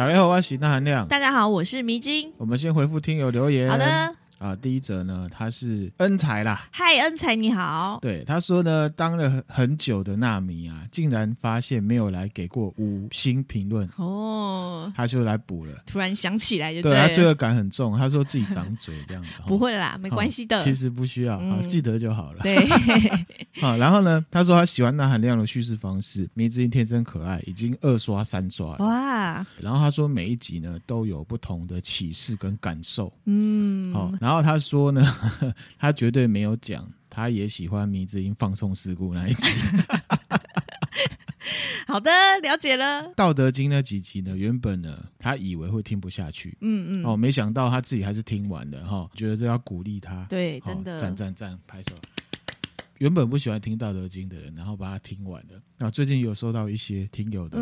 大家好，我是那含亮。大家好，我是迷津。我们先回复听友留言。好的。啊，第一则呢，他是恩才啦。嗨，恩才你好。对，他说呢，当了很久的纳米啊，竟然发现没有来给过五星评论哦，他就来补了。突然想起来就对，对他罪恶感很重，他说自己长嘴这样子。不会啦，没关系的。哦，其实不需要，嗯，记得就好了。对。好，然后呢，他说他喜欢那含量的叙事方式，迷之音天真可爱，已经二刷三刷了。哇。然后他说每一集呢都有不同的启示跟感受。嗯。好，然后他说呢，他绝对没有讲，他也喜欢迷之音放送事故那一集。好的，了解了。道德经那几集呢，原本呢，他以为会听不下去，嗯嗯，哦，没想到他自己还是听完了哈、哦，觉得这要鼓励他，对，真的，赞赞赞，拍手。原本不喜欢听道德经的人，然后把它听完了。那最近有收到一些听友的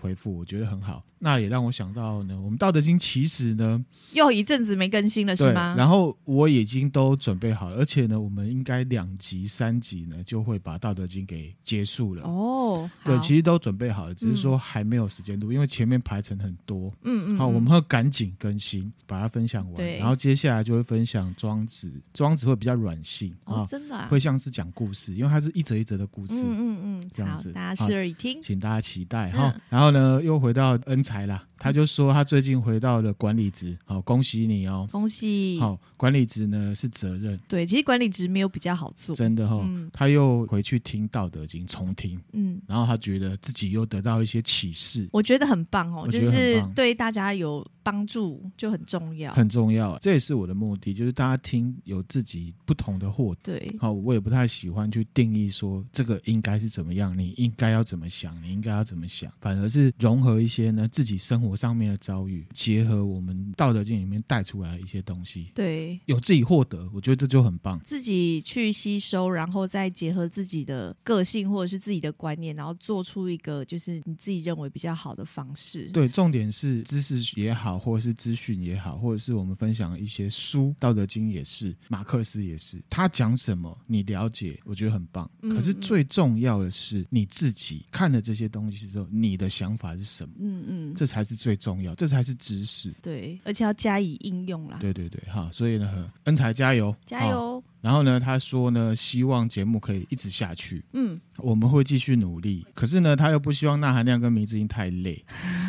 回复，我觉得很好。那也让我想到呢，我们道德经其实呢，又一阵子没更新了，是吗？然后我已经都准备好了，而且呢，我们应该两集、三集呢，就会把道德经给结束了。哦，对，其实都准备好了，只是说还没有时间录，因为前面排程很多。嗯嗯。好，我们会赶紧更新，把它分享完。对。然后接下来就会分享庄子，庄子会比较软性啊，真的会像是讲故事，因为它是一则一则的故事。嗯嗯嗯，这样子，大家拭耳以听，请大家期待哈。然后呢，又回到恩财啦。他就说他最近回到了管理职，好，恭喜你哦，恭喜。好，管理职呢是责任，对，其实管理职没有比较好做，真的哈。他又回去听《道德经》重听，嗯，然后他觉得自己又得到一些启示，我觉得很棒哦，就是对大家有帮助就很重要，很重要。这也是我的目的，就是大家听有自己不同的获得。对，好，我也不太喜欢去定义说这个应该是怎么样，你应该要怎么想，你应该要怎么想，反而是融合一些呢自己生活上面的遭遇，结合我们《道德经》里面带出来的一些东西，对，有自己获得，我觉得这就很棒。自己去吸收，然后再结合自己的个性或者是自己的观念，然后做出一个就是你自己认为比较好的方式。对，重点是知识也好，或者是资讯也好，或者是我们分享一些书，《道德经》也是，马克思也是，他讲什么你了解，我觉得很棒。可是最重要的是你自己看了这些东西之后，你的想法是什么？嗯嗯，这才是最重要。重要，这才是知识。对，而且要加以应用啦。对对对，好，所以呢，恩才加油，加油。然后呢，他说呢，希望节目可以一直下去。嗯，我们会继续努力。可是呢，他又不希望钠含量跟迷之音太累。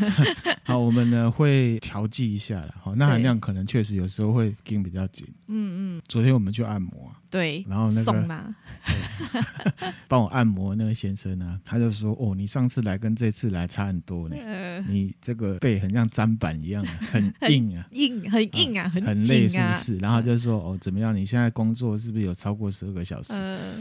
好，我们呢会调剂一下了。好，钠含量可能确实有时候会跟比较紧。嗯嗯。昨天我们去按摩。对，然后那个送嘛，帮我按摩那个先生呢，他就说：“哦，你上次来跟这次来差很多呢，你这个背很像砧板一样，很硬啊，硬很硬啊，很很累是不是？”然后就说：“哦，怎么样？你现在工作是不是有超过十二个小时？”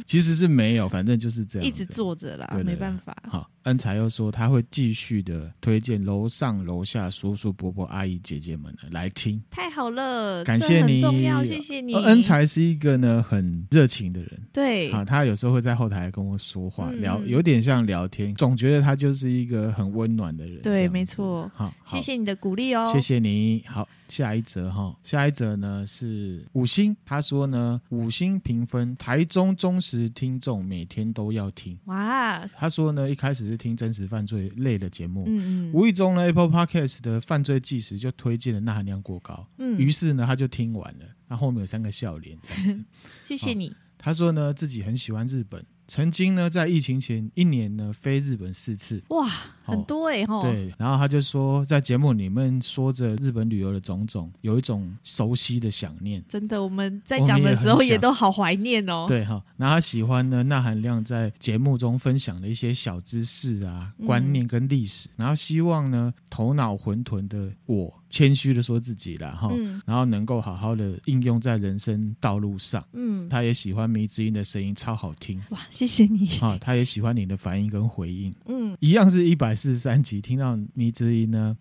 其实是没有，反正就是这样，一直坐着啦，没办法。好，恩才又说他会继续的推荐楼上楼下叔叔伯伯阿姨姐姐们来听，太好了，感谢你，重要，谢谢你。恩才是一个呢很。很热情的人，对，啊，他有时候会在后台跟我说话，嗯、聊，有点像聊天，总觉得他就是一个很温暖的人。对，没错。好，谢谢你的鼓励哦，谢谢你。好，下一则哈，下一则呢是五星，他说呢五星评分，台中忠实听众每天都要听。哇，他说呢一开始是听真实犯罪类的节目，嗯嗯，无意中呢 Apple Podcast 的犯罪纪实就推荐了钠含量过高，嗯，于是呢他就听完了。那后面有三个笑脸，这样子。谢谢你。他说呢，自己很喜欢日本。曾经呢，在疫情前一年呢，飞日本四次，哇，很多哎、欸、哈。对，然后他就说，在节目里面说着日本旅游的种种，有一种熟悉的想念。真的，我们在讲的时候也都好怀念哦。对哈，然后他喜欢呢，那含亮在节目中分享的一些小知识啊、观念跟历史，嗯、然后希望呢，头脑混沌的我。谦虚的说自己了哈，嗯、然后能够好好的应用在人生道路上。嗯，他也喜欢迷之音的声音，超好听。哇，谢谢你。啊，他也喜欢你的反应跟回应。嗯，一样是一百四十三集，听到迷之音呢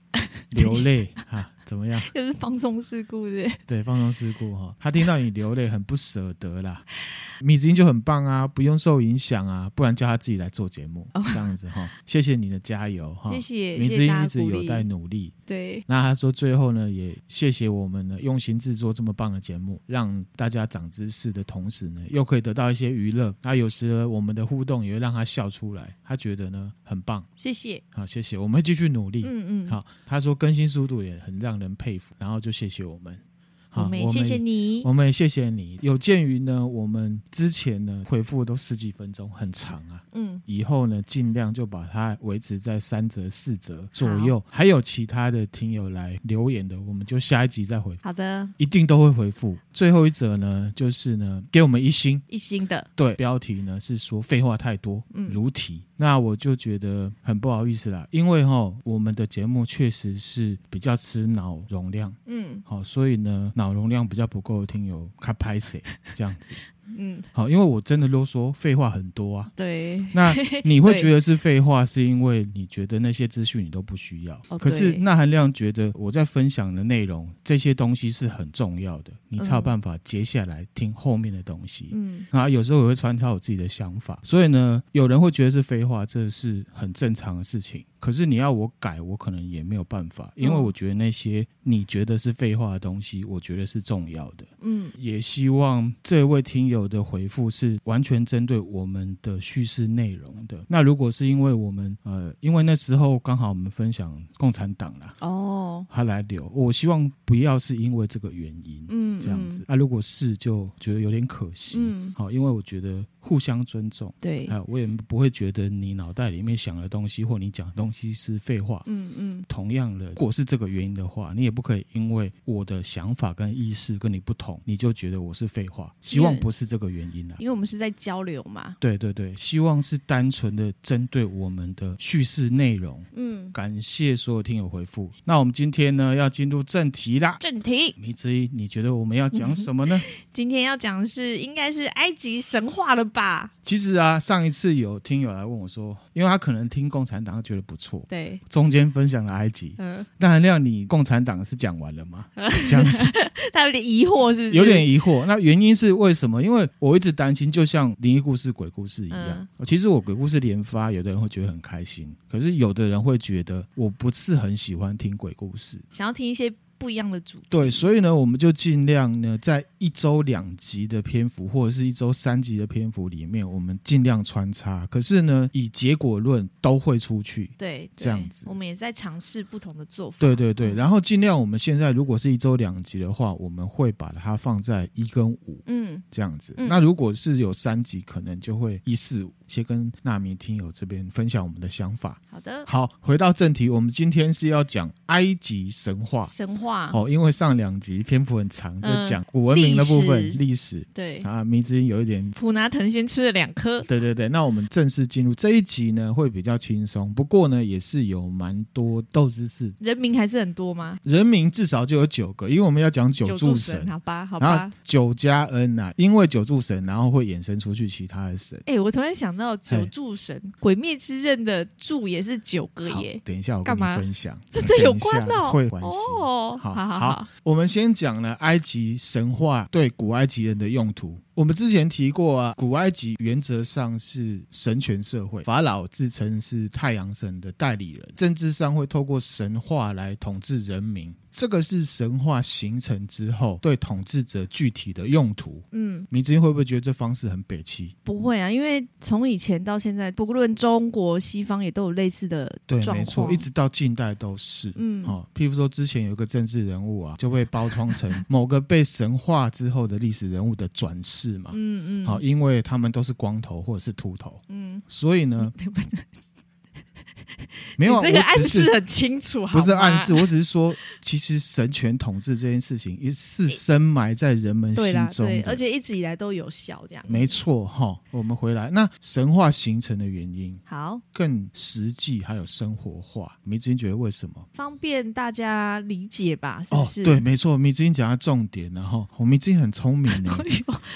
流泪啊。怎么样？又是放松事故的。对，放松事故哈。他听到你流泪，很不舍得啦。米子英就很棒啊，不用受影响啊，不然叫他自己来做节目，这样子哈。谢谢你的加油哈。谢谢。米子英一直有在努力。对。那他说最后呢，也谢谢我们呢用心制作这么棒的节目，让大家长知识的同时呢，又可以得到一些娱乐。那有时我们的互动也会让他笑出来，他觉得呢很棒。谢谢。好，谢谢，我们会继续努力。嗯嗯。好，他他说更新速度也很让人佩服，然后就谢谢我们。好我们也谢谢你，我们也谢谢你。有鉴于呢，我们之前呢回复都十几分钟，很长啊。嗯，以后呢尽量就把它维持在三折四折左右。还有其他的听友来留言的，我们就下一集再回。好的，一定都会回复。最后一则呢，就是呢给我们一星一星的。对，标题呢是说废话太多，嗯，如题。那我就觉得很不好意思啦，因为哈我们的节目确实是比较吃脑容量，嗯，好，所以呢脑。脑容量比较不够的听友，卡拍谁这样子。嗯，好，因为我真的啰嗦，废话很多啊。对，那 你会觉得是废话，是因为你觉得那些资讯你都不需要。哦、可是那含量觉得我在分享的内容，这些东西是很重要的，你才有办法接下来听后面的东西。嗯，啊，有时候我会穿插我自己的想法，所以呢，有人会觉得是废话，这是很正常的事情。可是你要我改，我可能也没有办法，因为我觉得那些你觉得是废话的东西，我觉得是重要的。嗯，也希望这位听友的回复是完全针对我们的叙事内容的。那如果是因为我们呃，因为那时候刚好我们分享共产党啦，哦，他来留，我希望不要是因为这个原因，嗯，这样子。啊，如果是就觉得有点可惜，嗯，好，因为我觉得。互相尊重，对，啊，我也不会觉得你脑袋里面想的东西或你讲的东西是废话，嗯嗯。同样的，如果是这个原因的话，你也不可以因为我的想法跟意识跟你不同，你就觉得我是废话。希望不是这个原因啊，因为我们是在交流嘛。对对对，希望是单纯的针对我们的叙事内容。嗯，感谢所有听友回复。那我们今天呢，要进入正题啦。正题，迷之一，你觉得我们要讲什么呢？今天要讲的是，应该是埃及神话了吧。其实啊，上一次有听友来问我说，因为他可能听共产党，他觉得不错，对，中间分享了埃及，嗯，那含量你共产党是讲完了吗？这样子，他有点疑惑，是不是？有点疑惑。那原因是为什么？因为我一直担心，就像灵异故事、鬼故事一样。嗯、其实我鬼故事连发，有的人会觉得很开心，可是有的人会觉得我不是很喜欢听鬼故事，想要听一些。不一样的主题，对，所以呢，我们就尽量呢，在一周两集的篇幅，或者是一周三集的篇幅里面，我们尽量穿插。可是呢，以结果论都会出去，对，这样子，我们也在尝试不同的做法。对对对，然后尽量我们现在如果是一周两集的话，我们会把它放在一跟五，嗯，这样子。嗯、那如果是有三集，可能就会一四五。先跟纳米听友这边分享我们的想法。好的，好，回到正题，我们今天是要讲埃及神话。神话哦，因为上两集篇幅很长，就讲古文明的部分，历史。史对啊，迷之音有一点。普拿藤先吃了两颗。对对对，那我们正式进入这一集呢，会比较轻松。不过呢，也是有蛮多斗知识。人名还是很多吗？人名至少就有九个，因为我们要讲九柱神。好吧，好吧。九加 N 啊，因为九柱神，然后会衍生出去其他的神。哎、欸，我突然想。到九柱神，《鬼灭之刃》的柱也是九个耶。等一下，我跟你分享，真的有关哦，会关系哦。好好好，我们先讲了埃及神话对古埃及人的用途。我们之前提过啊，古埃及原则上是神权社会，法老自称是太阳神的代理人，政治上会透过神话来统治人民。这个是神话形成之后对统治者具体的用途。嗯，你之前会不会觉得这方式很北七？不会啊，因为从以前到现在，不论中国西方也都有类似的。对，没错，一直到近代都是。嗯，哦，譬如说之前有一个政治人物啊，就会包装成某个被神化之后的历史人物的转世嘛。嗯嗯，好、哦，因为他们都是光头或者是秃头。嗯，所以呢。没有，这个暗示很清楚，不是暗示，我只是说，其实神权统治这件事情也是深埋在人们心中的，对，而且一直以来都有效，这样没错哈。我们回来，那神话形成的原因，好，更实际还有生活化。迷之音觉得为什么方便大家理解吧？是不是？哦、对，没错。迷之音讲到重点，然后我迷之英很聪明呢。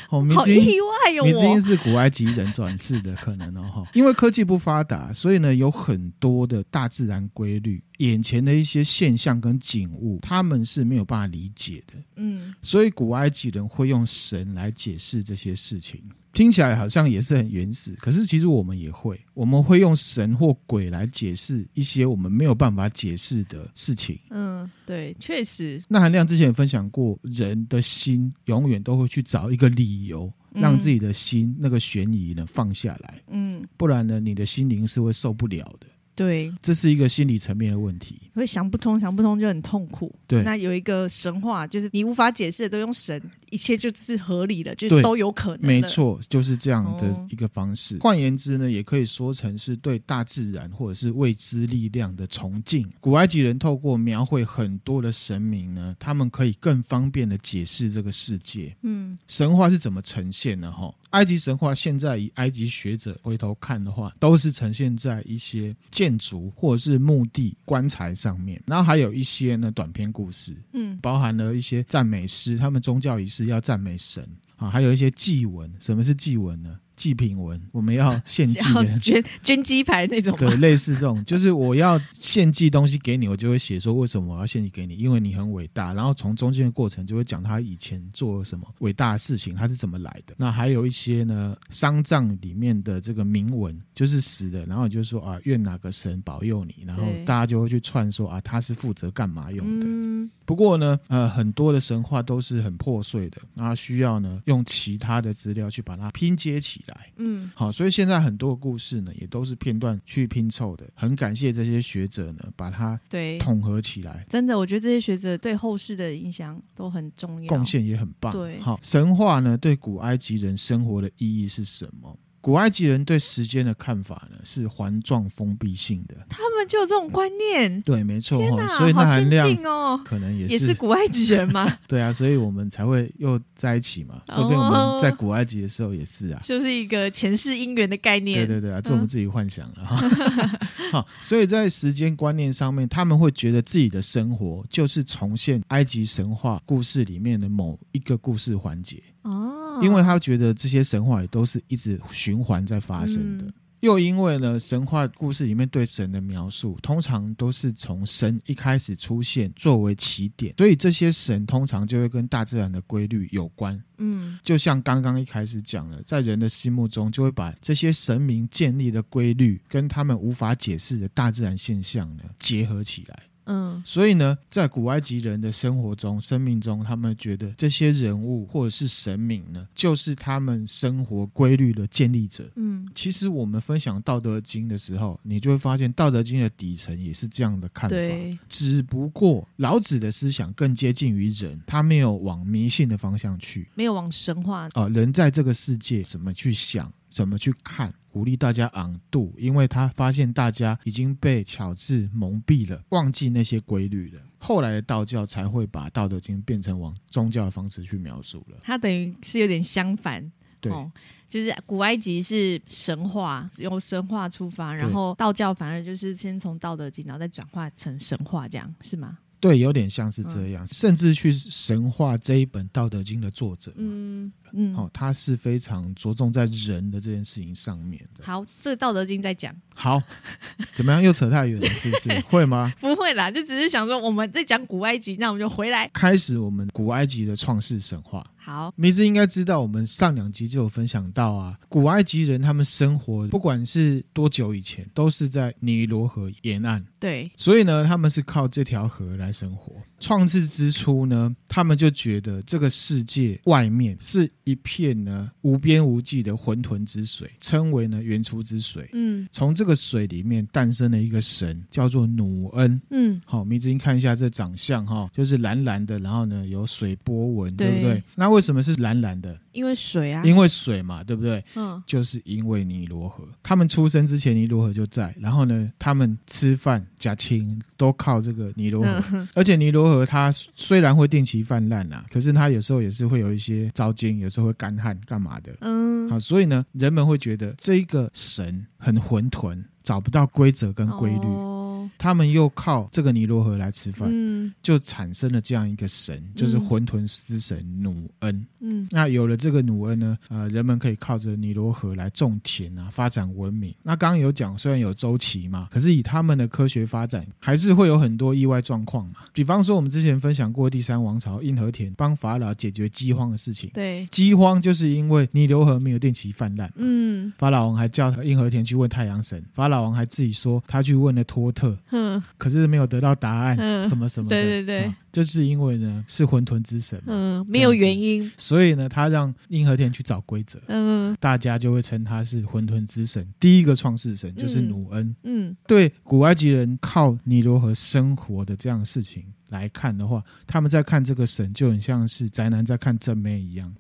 哦，迷之音好意外哟，迷之音是古埃及人转世的可能哦，因为科技不发达，所以呢有很多的大自然规律，眼前的一些现象跟景物，他们是没有办法理解的。嗯，所以古埃及人会用神来解释这些事情，听起来好像也是很原始。可是其实我们也会，我们会用神或鬼来解释一些我们没有办法解释的事情。嗯，对，确实。那韩亮之前也分享过，人的心永远都会去找一个理由，让自己的心那个悬疑呢放下来。嗯，不然呢，你的心灵是会受不了的。对，这是一个心理层面的问题，会想不通，想不通就很痛苦。对，那有一个神话，就是你无法解释的都用神，一切就是合理的，就是都有可能。没错，就是这样的一个方式。换、哦、言之呢，也可以说成是对大自然或者是未知力量的崇敬。古埃及人透过描绘很多的神明呢，他们可以更方便的解释这个世界。嗯，神话是怎么呈现的？哈，埃及神话现在以埃及学者回头看的话，都是呈现在一些建筑或者是墓地、棺材上面，然后还有一些呢短篇故事，嗯，包含了一些赞美诗，他们宗教仪式要赞美神啊，还有一些祭文。什么是祭文呢？祭品文，我们要 献祭捐捐鸡排那种，对，类似这种，就是我要献祭东西给你，我就会写说为什么我要献祭给你，因为你很伟大。然后从中间的过程就会讲他以前做了什么伟大的事情，他是怎么来的。那还有一些呢，丧葬里面的这个铭文，就是死的，然后就说啊，愿哪个神保佑你，然后大家就会去串说啊，他是负责干嘛用的。嗯。不过呢，呃，很多的神话都是很破碎的，那需要呢用其他的资料去把它拼接起来。嗯，好，所以现在很多故事呢，也都是片段去拼凑的。很感谢这些学者呢，把它对统合起来。真的，我觉得这些学者对后世的影响都很重要，贡献也很棒。对，好，神话呢，对古埃及人生活的意义是什么？古埃及人对时间的看法呢，是环状封闭性的，他们就有这种观念。对，没错哈，所以那含量哦，可能也是也是古埃及人嘛。对啊，所以我们才会又在一起嘛。说不定我们在古埃及的时候也是啊，就是一个前世姻缘的概念。对对对啊，这我们自己幻想了哈。好，所以在时间观念上面，他们会觉得自己的生活就是重现埃及神话故事里面的某一个故事环节。哦，因为他觉得这些神话也都是一直循环在发生的，嗯、又因为呢，神话故事里面对神的描述通常都是从神一开始出现作为起点，所以这些神通常就会跟大自然的规律有关。嗯，就像刚刚一开始讲的，在人的心目中就会把这些神明建立的规律跟他们无法解释的大自然现象呢结合起来。嗯，所以呢，在古埃及人的生活中、生命中，他们觉得这些人物或者是神明呢，就是他们生活规律的建立者。嗯，其实我们分享《道德经》的时候，你就会发现，《道德经》的底层也是这样的看法。对，只不过老子的思想更接近于人，他没有往迷信的方向去，没有往神话。哦、呃，人在这个世界怎么去想，怎么去看。鼓励大家昂度，因为他发现大家已经被巧智蒙蔽了，忘记那些规律了。后来的道教才会把《道德经》变成往宗教的方式去描述了。它等于是有点相反，对，哦、就是古埃及是神话，用神话出发，然后道教反而就是先从《道德经》，然后再转化成神话，这样是吗？对，有点像是这样，嗯、甚至去神化这一本《道德经》的作者。嗯。嗯，好、哦，他是非常着重在人的这件事情上面的。好，这个《道德经》在讲。好，怎么样？又扯太远了，是不是？会吗？不会啦，就只是想说我们在讲古埃及，那我们就回来开始我们古埃及的创世神话。好，梅子应该知道，我们上两集就有分享到啊，古埃及人他们生活不管是多久以前，都是在尼罗河沿岸。对，所以呢，他们是靠这条河来生活。创世之初呢，他们就觉得这个世界外面是一片呢无边无际的浑沌之水，称为呢原初之水。嗯，从这个水里面诞生了一个神，叫做努恩。嗯，好，迷之音看一下这长相哈，就是蓝蓝的，然后呢有水波纹，对，对不对？那为什么是蓝蓝的？因为水啊，因为水嘛，对不对？嗯，就是因为尼罗河。他们出生之前，尼罗河就在。然后呢，他们吃饭、假亲都靠这个尼罗河，嗯、而且尼罗河它虽然会定期泛滥啊，可是它有时候也是会有一些糟践，有时候会干旱，干嘛的？嗯，好，所以呢，人们会觉得这一个神很混沌，找不到规则跟规律。哦他们又靠这个尼罗河来吃饭，嗯，就产生了这样一个神，就是混沌之神努恩。嗯，那有了这个努恩呢，呃，人们可以靠着尼罗河来种田啊，发展文明。那刚刚有讲，虽然有周期嘛，可是以他们的科学发展，还是会有很多意外状况嘛。比方说，我们之前分享过第三王朝印和田帮法老解决饥荒的事情。对，饥荒就是因为尼罗河没有定期泛滥。嗯，法老王还叫印和田去问太阳神，法老王还自己说他去问了托特。嗯，可是没有得到答案，嗯、什么什么的。对对对。就是因为呢是混沌之神，嗯，没有原因，所以呢他让印和天去找规则，嗯，大家就会称他是混沌之神，第一个创世神就是努恩，嗯，对古埃及人靠尼罗河生活的这样的事情来看的话，他们在看这个神就很像是宅男在看正妹一样，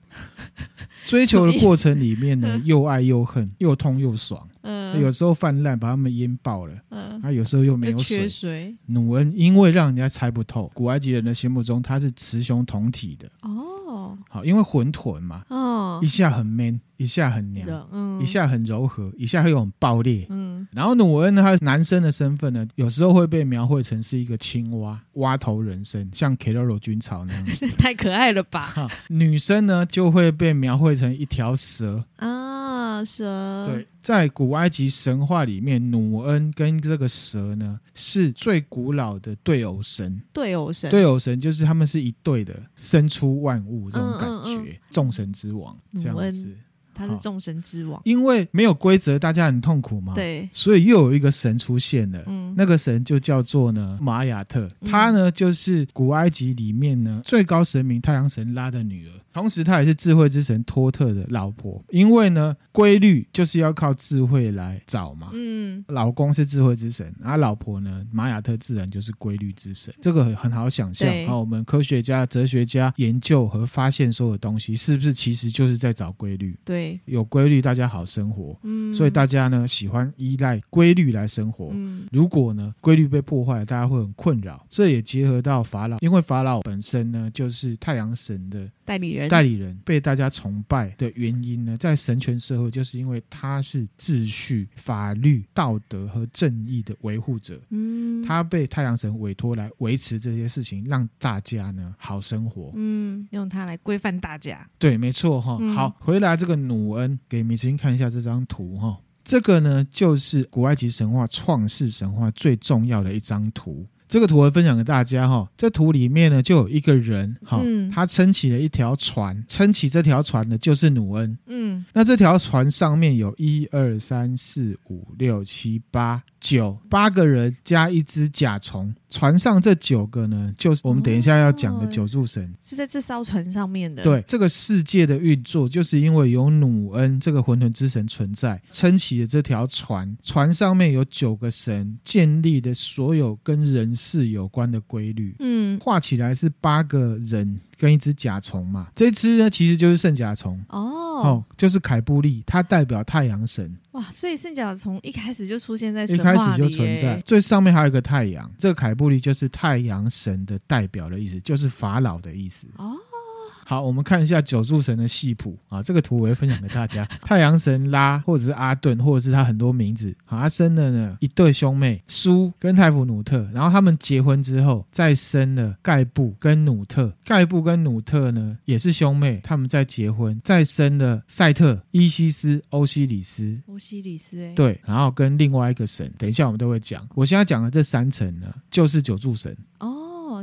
追求的过程里面呢又爱又恨，又痛又爽。嗯，有时候泛滥把他们淹爆了。嗯，他有时候又没有水。缺水。努恩因为让人家猜不透，古埃及人的心目中他是雌雄同体的。哦，好，因为混沌嘛。哦，一下很 man，一下很娘，嗯，一下很柔和，一下又很爆裂。嗯，然后努恩呢，他男生的身份呢，有时候会被描绘成是一个青蛙，蛙头人身，像 Keroro 军曹那样子。太可爱了吧？女生呢就会被描绘成一条蛇。啊，蛇。对。在古埃及神话里面，努恩跟这个蛇呢是最古老的对偶神。对偶神，对偶神就是他们是一对的，生出万物这种感觉，嗯嗯嗯、众神之王这样子。他是众神之王，因为没有规则，大家很痛苦嘛。对，所以又有一个神出现了。嗯，那个神就叫做呢玛雅特，他呢就是古埃及里面呢最高神明太阳神拉的女儿，同时他也是智慧之神托特的老婆。因为呢规律就是要靠智慧来找嘛。嗯，老公是智慧之神，而老婆呢玛雅特自然就是规律之神。这个很好想象。好，我们科学家、哲学家研究和发现所有东西，是不是其实就是在找规律？对。有规律，大家好生活。嗯，所以大家呢喜欢依赖规律来生活。嗯，如果呢规律被破坏，大家会很困扰。这也结合到法老，因为法老本身呢就是太阳神的代理人，代理人被大家崇拜的原因呢，在神权社会，就是因为他是秩序、法律、道德和正义的维护者。嗯，他被太阳神委托来维持这些事情，让大家呢好生活。嗯，用它来规范大家。对，没错哈。嗯、好，回来这个努。恩给米子英看一下这张图哈，这个呢就是古埃及神话创世神话最重要的一张图。这个图我分享给大家哈，这图里面呢就有一个人哈，他撑起了一条船，撑起这条船的就是努恩。嗯，那这条船上面有一二三四五六七八。九八个人加一只甲虫，船上这九个呢，就是我们等一下要讲的九柱神，哦，是在这艘船上面的。对，这个世界的运作，就是因为有努恩这个混沌之神存在，撑起了这条船，船上面有九个神建立的所有跟人事有关的规律。嗯，画起来是八个人。跟一只甲虫嘛，这只呢其实就是圣甲虫哦，哦，就是凯布利，它代表太阳神。哇，所以圣甲虫一开始就出现在神，一开始就存在，最上面还有一个太阳，这个凯布利就是太阳神的代表的意思，就是法老的意思。哦。好，我们看一下九柱神的系谱啊，这个图我会分享给大家。太阳神拉，或者是阿顿，或者是他很多名字。好，他生了呢一对兄妹，苏跟泰芙努特。然后他们结婚之后，再生了盖布跟努特。盖布跟努特呢也是兄妹，他们再结婚，再生了赛特、伊西斯、欧西里斯。欧西里斯，哎，对，然后跟另外一个神，等一下我们都会讲。我现在讲的这三层呢，就是九柱神。哦。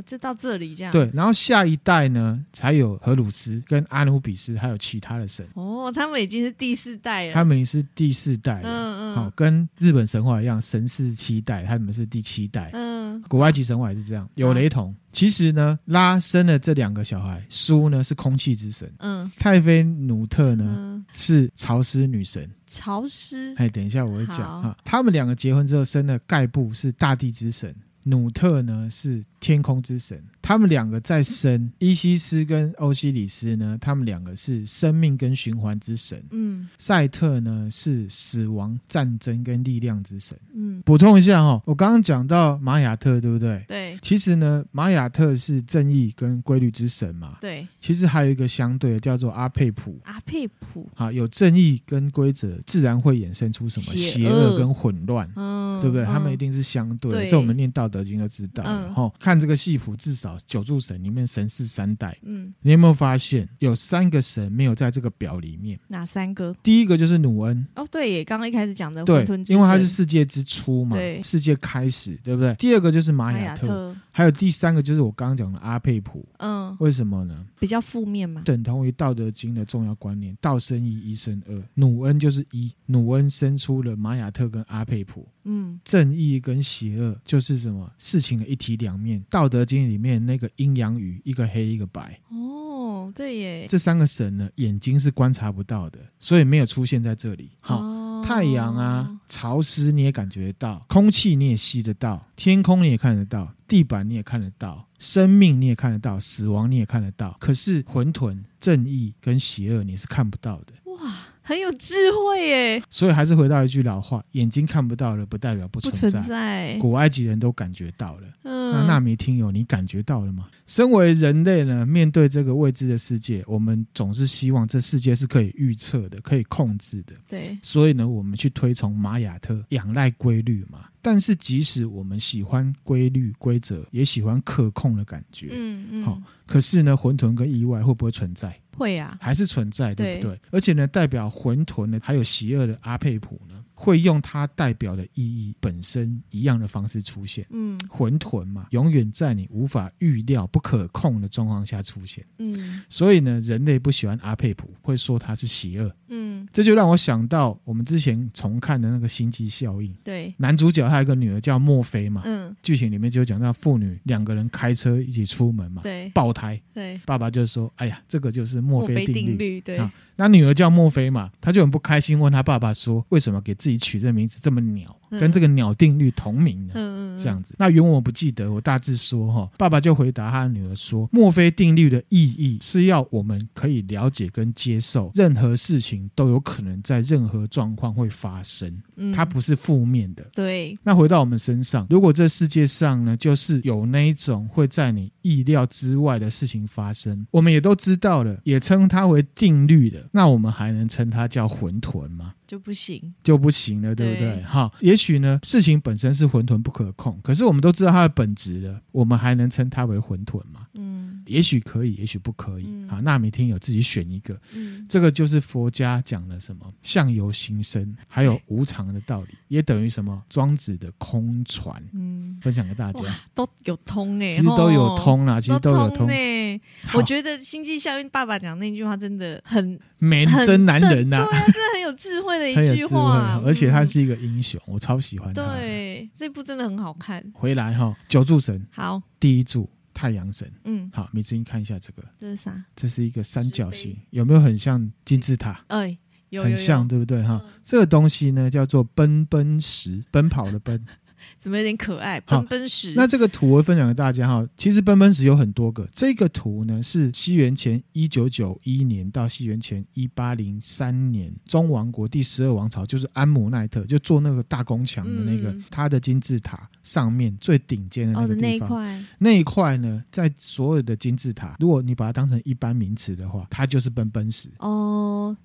就到这里这样。对，然后下一代呢，才有荷鲁斯跟阿努比斯，还有其他的神。哦，他们已经是第四代了。他们是第四代了。嗯嗯。好，跟日本神话一样，神是七代，他们是第七代。嗯。古埃及神话也是这样，有雷同。其实呢，拉生了这两个小孩，苏呢是空气之神。嗯。泰菲努特呢是潮湿女神。潮湿。哎，等一下我会讲哈。他们两个结婚之后生的盖布是大地之神。努特呢是天空之神，他们两个在生。伊西斯跟欧西里斯呢，他们两个是生命跟循环之神。嗯，赛特呢是死亡、战争跟力量之神。嗯，补充一下哈，我刚刚讲到玛雅特，对不对？对。其实呢，玛雅特是正义跟规律之神嘛。对。其实还有一个相对的叫做阿佩普。阿佩普。啊，有正义跟规则，自然会衍生出什么邪恶跟混乱。嗯，对不对？他们一定是相对的。这我们念道德经就知道。嗯。哈，看这个戏谱，至少九柱神里面神是三代。嗯。你有没有发现有三个神没有在这个表里面？哪三个？第一个就是努恩。哦，对耶，刚刚一开始讲的混沌之神。因为他是世界之初嘛。对。世界开始，对不对？第二个就是玛雅特。还有第三个就是我刚刚讲的阿佩普。嗯。为什么呢？比较负面嘛。等同于道德经的重要观念：道生一，一生二。努恩就是一，努恩生出了玛雅特跟阿佩普。嗯。正义跟邪恶就是什么？么事情的一体两面，《道德经》里面那个阴阳鱼，一个黑一个白。哦，对耶，这三个神呢，眼睛是观察不到的，所以没有出现在这里。好、哦，太阳啊，潮湿你也感觉得到，空气你也吸得到，天空你也看得到，地板你也看得到，生命你也看得到，死亡你也看得到。可是混沌、正义跟邪恶你是看不到的。哇。很有智慧耶，所以还是回到一句老话：眼睛看不到了，不代表不存在。存在。古埃及人都感觉到了。嗯，那纳米听友，你感觉到了吗？身为人类呢，面对这个未知的世界，我们总是希望这世界是可以预测的、可以控制的。对。所以呢，我们去推崇玛雅特，仰赖规律嘛。但是，即使我们喜欢规律规则，也喜欢可控的感觉。嗯嗯。好，可是呢，混沌跟意外会不会存在？会啊，还是存在，对不对？而且呢，代表混沌呢，还有邪恶的阿佩普呢，会用它代表的意义本身一样的方式出现。嗯，混沌嘛，永远在你无法预料、不可控的状况下出现。嗯，所以呢，人类不喜欢阿佩普，会说他是邪恶。嗯，这就让我想到我们之前重看的那个《星际效应》。对，男主角他有一个女儿叫墨菲嘛。嗯，剧情里面就讲到父女两个人开车一起出门嘛。对，爆胎。对，爸爸就说：“哎呀，这个就是。”墨菲定律，定律对、啊，那女儿叫墨菲嘛，她就很不开心，问他爸爸说：“为什么给自己你取这名字这么鸟？”跟这个鸟定律同名的，嗯嗯，这样子。那原文我不记得，我大致说哈。爸爸就回答他的女儿说：“墨菲定律的意义是要我们可以了解跟接受，任何事情都有可能在任何状况会发生，嗯它不是负面的。”对。那回到我们身上，如果这世界上呢，就是有那一种会在你意料之外的事情发生，我们也都知道了，也称它为定律的，那我们还能称它叫混沌吗？就不行，就不行了，对不对？哈，也许呢，事情本身是混沌不可控，可是我们都知道它的本质了，我们还能称它为混沌吗？嗯，也许可以，也许不可以。啊、嗯，那每天有自己选一个。嗯，这个就是佛家讲的什么相由心生，还有无常的道理，也等于什么庄子的空传。嗯，分享给大家，都有通哎，其实都有通啦，其实都有通哎。我觉得星际效应爸爸讲那句话真的很。没真男人呐、啊，对啊，真的很有智慧的一句话，而且他是一个英雄，嗯、我超喜欢他。对，这部真的很好看。回来哈，九柱神，好，第一柱太阳神，嗯，好，米子英看一下这个，这是啥？这是一个三角形，有没有很像金字塔？哎，有，很像，对不对？哈，这个东西呢叫做奔奔石，奔跑的奔。怎么有点可爱？奔奔石。那这个图我会分享给大家哈。其实奔奔石有很多个。这个图呢是西元前一九九一年到西元前一八零三年，中王国第十二王朝就是安姆奈特就做那个大宫墙的那个，它、嗯、的金字塔上面最顶尖的那个地方。哦、那一块。那一块呢，在所有的金字塔，如果你把它当成一般名词的话，它就是奔奔石。哦。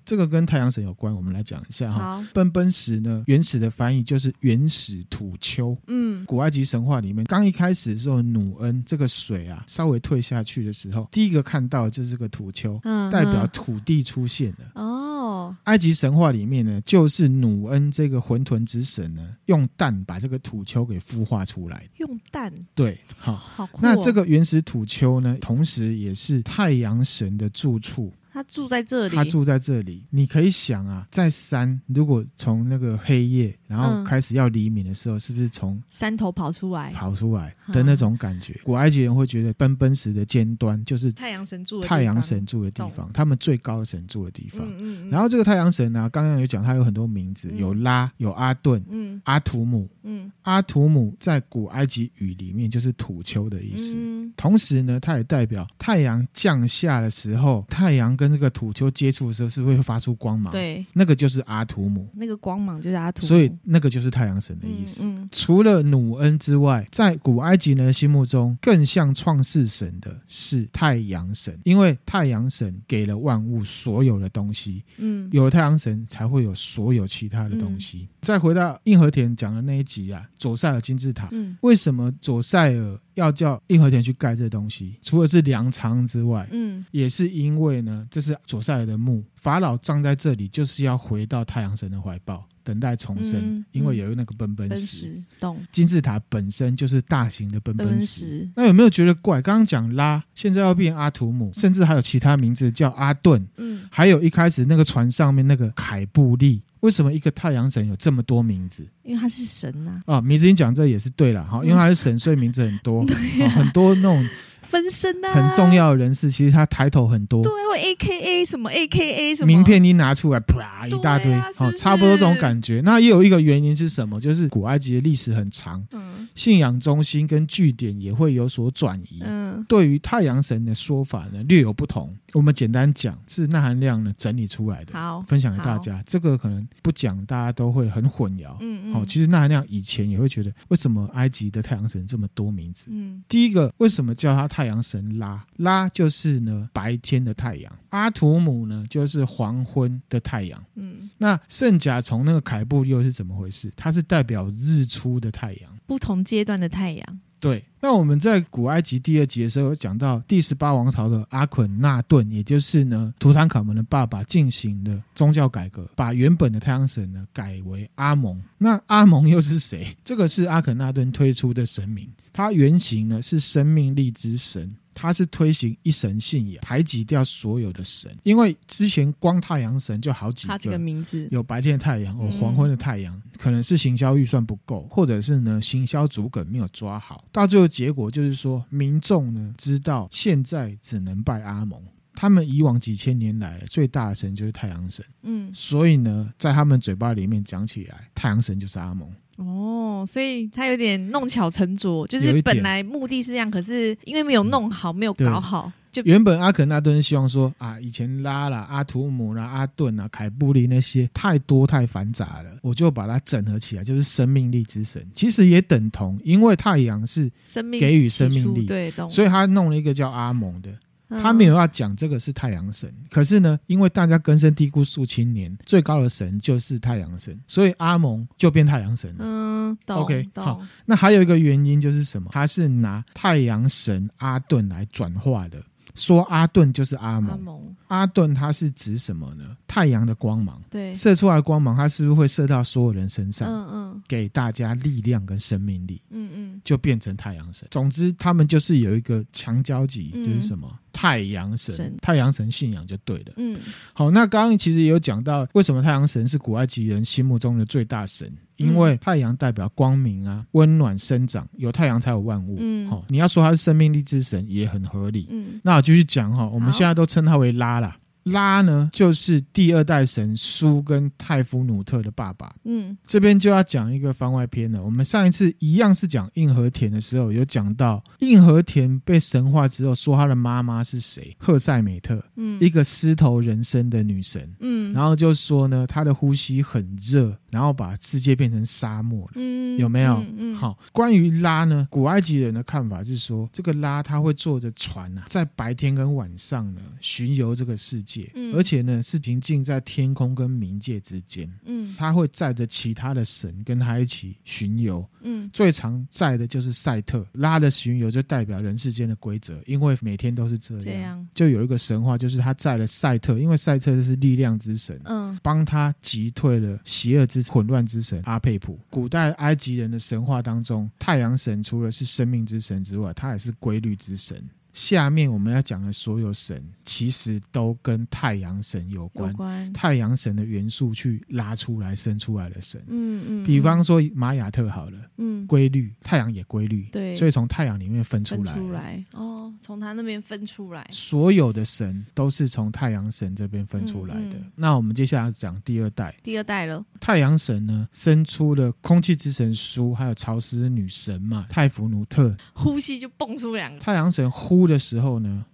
这个跟太阳神有关，我们来讲一下哈。奔奔石呢，原始的翻译就是原始土丘。嗯，古埃及神话里面，刚一开始的时候，努恩这个水啊，稍微退下去的时候，第一个看到的就是个土丘，嗯，代表土地出现了。哦，埃及神话里面呢，就是努恩这个混沌之神呢，用蛋把这个土丘给孵化出来。用蛋？对，好，好哦。那这个原始土丘呢，同时也是太阳神的住处。他住在这里，他住在这里。你可以想啊，在山，如果从那个黑夜，然后开始要黎明的时候，嗯、是不是从山头跑出来，跑出来的那种感觉？嗯、古埃及人会觉得奔奔石的尖端就是太阳神住的太阳神住的地方，他们最高神住的地方。嗯嗯嗯、然后这个太阳神呢、啊，刚刚有讲，他有很多名字，有拉，有阿顿，嗯，阿图姆，嗯，阿图姆在古埃及语里面就是土丘的意思。嗯、同时呢，它也代表太阳降下的时候，太阳跟跟这个土丘接触的时候，是会发出光芒。对，那个就是阿图姆，那个光芒就是阿图姆，所以那个就是太阳神的意思。嗯嗯、除了努恩之外，在古埃及人的心目中，更像创世神的是太阳神，因为太阳神给了万物所有的东西。嗯，有了太阳神，才会有所有其他的东西。嗯、再回到硬和田讲的那一集啊，左塞尔金字塔，嗯、为什么左塞尔？要叫硬和田去盖这东西，除了是粮仓之外，嗯，也是因为呢，这是左塞尔的墓，法老葬在这里，就是要回到太阳神的怀抱。等待重生，嗯、因为有那个奔奔石。懂。金字塔本身就是大型的奔奔石。那有没有觉得怪？刚刚讲拉，现在要变阿图姆，甚至还有其他名字叫阿顿。嗯。还有一开始那个船上面那个凯布利，为什么一个太阳神有这么多名字？因为他是神呐、啊。啊，名字你讲这也是对了哈，因为他是神，所以名字很多，啊、很多那种。分身啊，很重要的人士，其实他抬头很多。对，或 A K A 什么 A K A 什么名片一拿出来，啪一大堆，好、啊哦，差不多这种感觉。那也有一个原因是什么？就是古埃及的历史很长，嗯，信仰中心跟据点也会有所转移。嗯，对于太阳神的说法呢，略有不同。我们简单讲，是钠含量呢整理出来的，好，分享给大家。这个可能不讲，大家都会很混淆。嗯嗯，好、哦，其实钠含量以前也会觉得，为什么埃及的太阳神这么多名字？嗯，第一个，为什么叫他太阳神拉？拉就是呢白天的太阳，阿图姆呢就是黄昏的太阳。嗯，那圣甲虫那个凯布又是怎么回事？它是代表日出的太阳，不同阶段的太阳。对，那我们在古埃及第二集的时候有讲到第十八王朝的阿肯纳顿，也就是呢图坦卡门的爸爸进行了宗教改革，把原本的太阳神呢改为阿蒙。那阿蒙又是谁？这个是阿肯纳顿推出的神明，他原型呢是生命力之神。他是推行一神信仰，排挤掉所有的神，因为之前光太阳神就好几个，几个名字，有白天的太阳，有黄昏的太阳，嗯、可能是行销预算不够，或者是呢行销主梗没有抓好，到最后结果就是说，民众呢知道现在只能拜阿蒙，他们以往几千年来最大的神就是太阳神，嗯，所以呢在他们嘴巴里面讲起来，太阳神就是阿蒙。哦，所以他有点弄巧成拙，就是本来目的是这样，可是因为没有弄好，没有搞好，就原本阿肯那顿希望说啊，以前拉啦、阿图姆啦、阿顿啊、凯布利那些太多太繁杂了，我就把它整合起来，就是生命力之神，其实也等同，因为太阳是生命给予生命力，对，所以他弄了一个叫阿蒙的。他没有要讲这个是太阳神，可是呢，因为大家根深蒂固数千年，最高的神就是太阳神，所以阿蒙就变太阳神了。嗯，OK，好。那还有一个原因就是什么？他是拿太阳神阿顿来转化的。说阿顿就是阿蒙，阿蒙，阿顿它是指什么呢？太阳的光芒，对，射出来的光芒，它是不是会射到所有人身上？嗯嗯，给大家力量跟生命力，嗯嗯，就变成太阳神。总之，他们就是有一个强交集，就是什么？嗯太阳神，神太阳神信仰就对了。嗯，好，那刚刚其实也有讲到，为什么太阳神是古埃及人心目中的最大神？因为太阳代表光明啊，温暖生长，有太阳才有万物。嗯，好，你要说它是生命力之神也很合理。嗯，那我继续讲哈，我们现在都称它为拉啦。拉呢，就是第二代神苏跟泰夫努特的爸爸。嗯，这边就要讲一个番外篇了。我们上一次一样是讲硬和田的时候，有讲到硬和田被神化之后，说他的妈妈是谁？赫塞美特，嗯，一个狮头人身的女神。嗯，然后就说呢，她的呼吸很热，然后把世界变成沙漠了。嗯，有没有？嗯，嗯好。关于拉呢，古埃及人的看法是说，这个拉他会坐着船啊，在白天跟晚上呢巡游这个世界。嗯而且呢，是平静在天空跟冥界之间。嗯，他会载着其他的神跟他一起巡游。嗯，最常载的就是赛特。拉的巡游就代表人世间的规则，因为每天都是这样。这样就有一个神话，就是他载了赛特，因为赛特是力量之神。嗯，帮他击退了邪恶之混乱之神阿佩普。古代埃及人的神话当中，太阳神除了是生命之神之外，他也是规律之神。下面我们要讲的所有神，其实都跟太阳神有关。有关太阳神的元素去拉出来、生出来的神。嗯嗯。比方说玛雅特好了，嗯，规律，太阳也规律。对。所以从太阳里面分出来。出来哦，从他那边分出来。所有的神都是从太阳神这边分出来的。嗯嗯。那我们接下来讲第二代。第二代了。太阳神呢，生出了空气之神苏，还有潮湿女神嘛，泰弗努特。呼吸就蹦出两个。太阳神呼。的时候呢，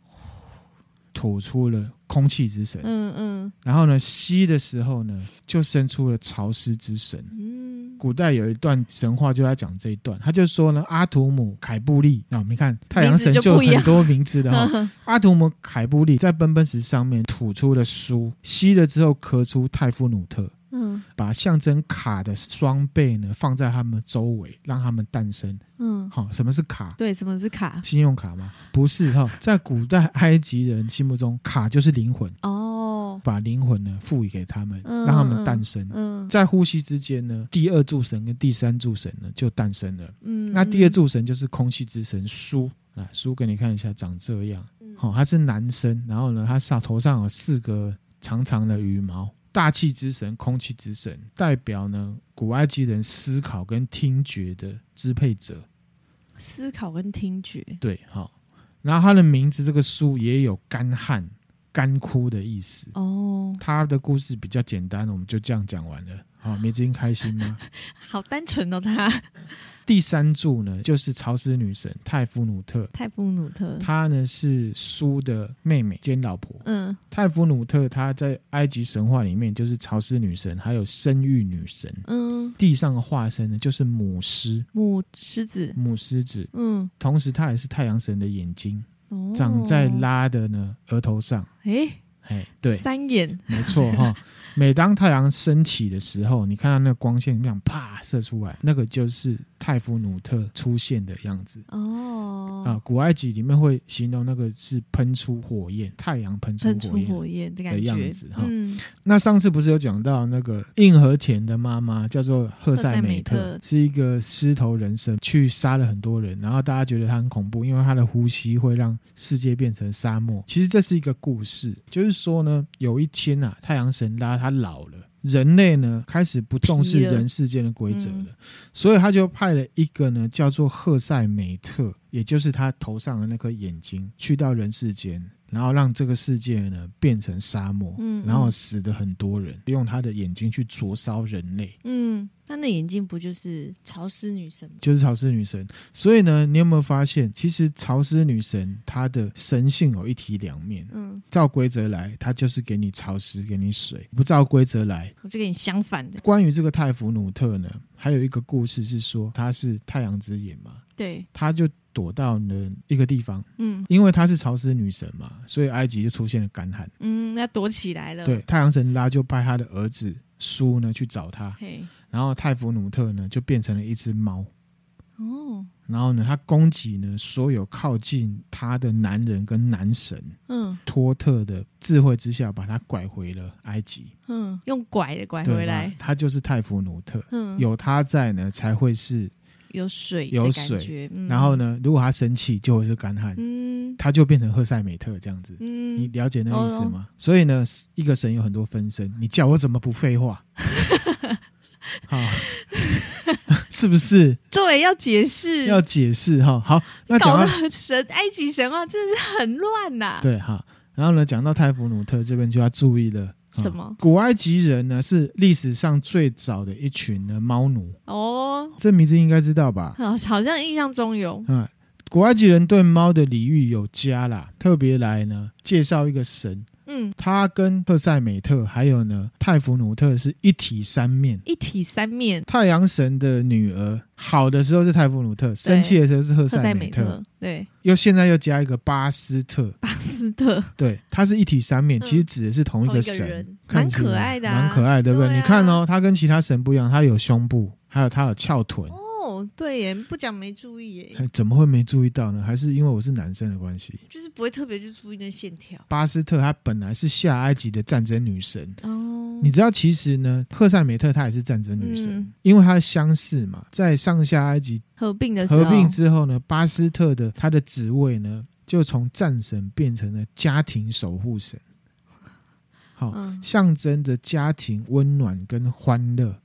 吐出了空气之神，嗯嗯，然后呢，吸的时候呢，就生出了潮湿之神。嗯，古代有一段神话就在讲这一段，他就说呢，阿图姆凯布利，那我们看太阳神就很多名字的哈，阿图姆凯布利在奔奔石上面吐出了书，吸了之后咳出泰夫努特。嗯，把象征卡的双倍呢放在他们周围，让他们诞生。嗯，好，什么是卡？对，什么是卡？信用卡吗？不是哈，在古代埃及人心目中，卡就是灵魂。哦，把灵魂呢赋予给他们，让他们诞生。嗯，在呼吸之间呢，第二柱神跟第三柱神呢就诞生了。嗯，那第二柱神就是空气之神苏啊，书给你看一下，长这样。好，他是男生，然后呢，他上头上有四个长长的羽毛。大气之神、空气之神，代表呢古埃及人思考跟听觉的支配者。思考跟听觉，对，好。然后他的名字这个书也有干旱、干枯的意思。哦，他的故事比较简单，我们就这样讲完了。好，梅子英开心吗？好单纯哦，他。第三柱呢，就是潮湿女神泰芙努特。泰芙努特，她呢是苏的妹妹兼老婆。嗯，泰芙努特她在埃及神话里面就是潮湿女神，还有生育女神。嗯，地上的化身呢就是母狮，母狮子，母狮子。嗯，同时她也是太阳神的眼睛，哦、长在拉的呢额头上。诶哎，对，三眼，没错哈。每当太阳升起的时候，你看到那个光线这样啪射出来，那个就是泰夫努特出现的样子。哦，啊，古埃及里面会形容那个是喷出火焰，太阳喷出火焰，的样子哈。嗯，那上次不是有讲到那个硬和田的妈妈叫做赫塞美特，美特是一个狮头人身，去杀了很多人，然后大家觉得他很恐怖，因为他的呼吸会让世界变成沙漠。其实这是一个故事，就是说呢，有一天啊，太阳神拉。他老了，人类呢开始不重视人世间的规则了，所以他就派了一个呢叫做赫塞美特，也就是他头上的那颗眼睛，去到人世间。然后让这个世界呢变成沙漠，嗯，然后死的很多人，用他的眼睛去灼烧人类，嗯，他那眼睛不就是潮湿女神吗？就是潮湿女神。所以呢，你有没有发现，其实潮湿女神她的神性有一体两面，嗯，照规则来，她就是给你潮湿，给你水；不照规则来，我就给你相反的。关于这个泰弗努特呢，还有一个故事是说，她是太阳之眼嘛，对，她就。躲到了一个地方，嗯，因为她是潮湿女神嘛，所以埃及就出现了干旱，嗯，那躲起来了。对，太阳神拉就派他的儿子苏呢去找他，嘿，然后泰弗努特呢就变成了一只猫，哦，然后呢他攻击呢所有靠近他的男人跟男神，嗯，托特的智慧之下把他拐回了埃及，嗯，用拐的拐回来，他就是泰弗努特，嗯，有他在呢才会是。有水，有水，嗯、然后呢，如果他生气，就会是干旱，嗯，他就变成赫塞美特这样子，嗯，你了解那意思吗？哦、所以呢，一个神有很多分身，你叫我怎么不废话？好，是不是？对，要解释，要解释哈。好，那讲到神，埃及神话真的是很乱呐、啊。对，哈，然后呢，讲到泰芙努特这边就要注意了。什么？古埃及人呢是历史上最早的一群呢猫奴哦，这名字应该知道吧？好，好像印象中有。嗯，古埃及人对猫的礼遇有加啦，特别来呢介绍一个神。嗯，他跟赫塞美特还有呢泰芙努特是一体三面，一体三面。太阳神的女儿，好的时候是泰芙努特，生气的时候是赫塞美特。对，又现在又加一个巴斯特，巴斯特，对，他是一体三面，其实指的是同一个神，蛮可爱的，蛮可爱的，对不对？你看哦，他跟其他神不一样，他有胸部，还有他有翘臀。哦，对耶，不讲没注意耶，怎么会没注意到呢？还是因为我是男生的关系？就是不会特别去注意那线条。巴斯特她本来是下埃及的战争女神哦，你知道其实呢，赫塞美特她也是战争女神，嗯、因为她相似嘛，在上下埃及合并的时候，合并之后呢，巴斯特的她的职位呢，就从战神变成了家庭守护神，好，嗯、象征着家庭温暖跟欢乐。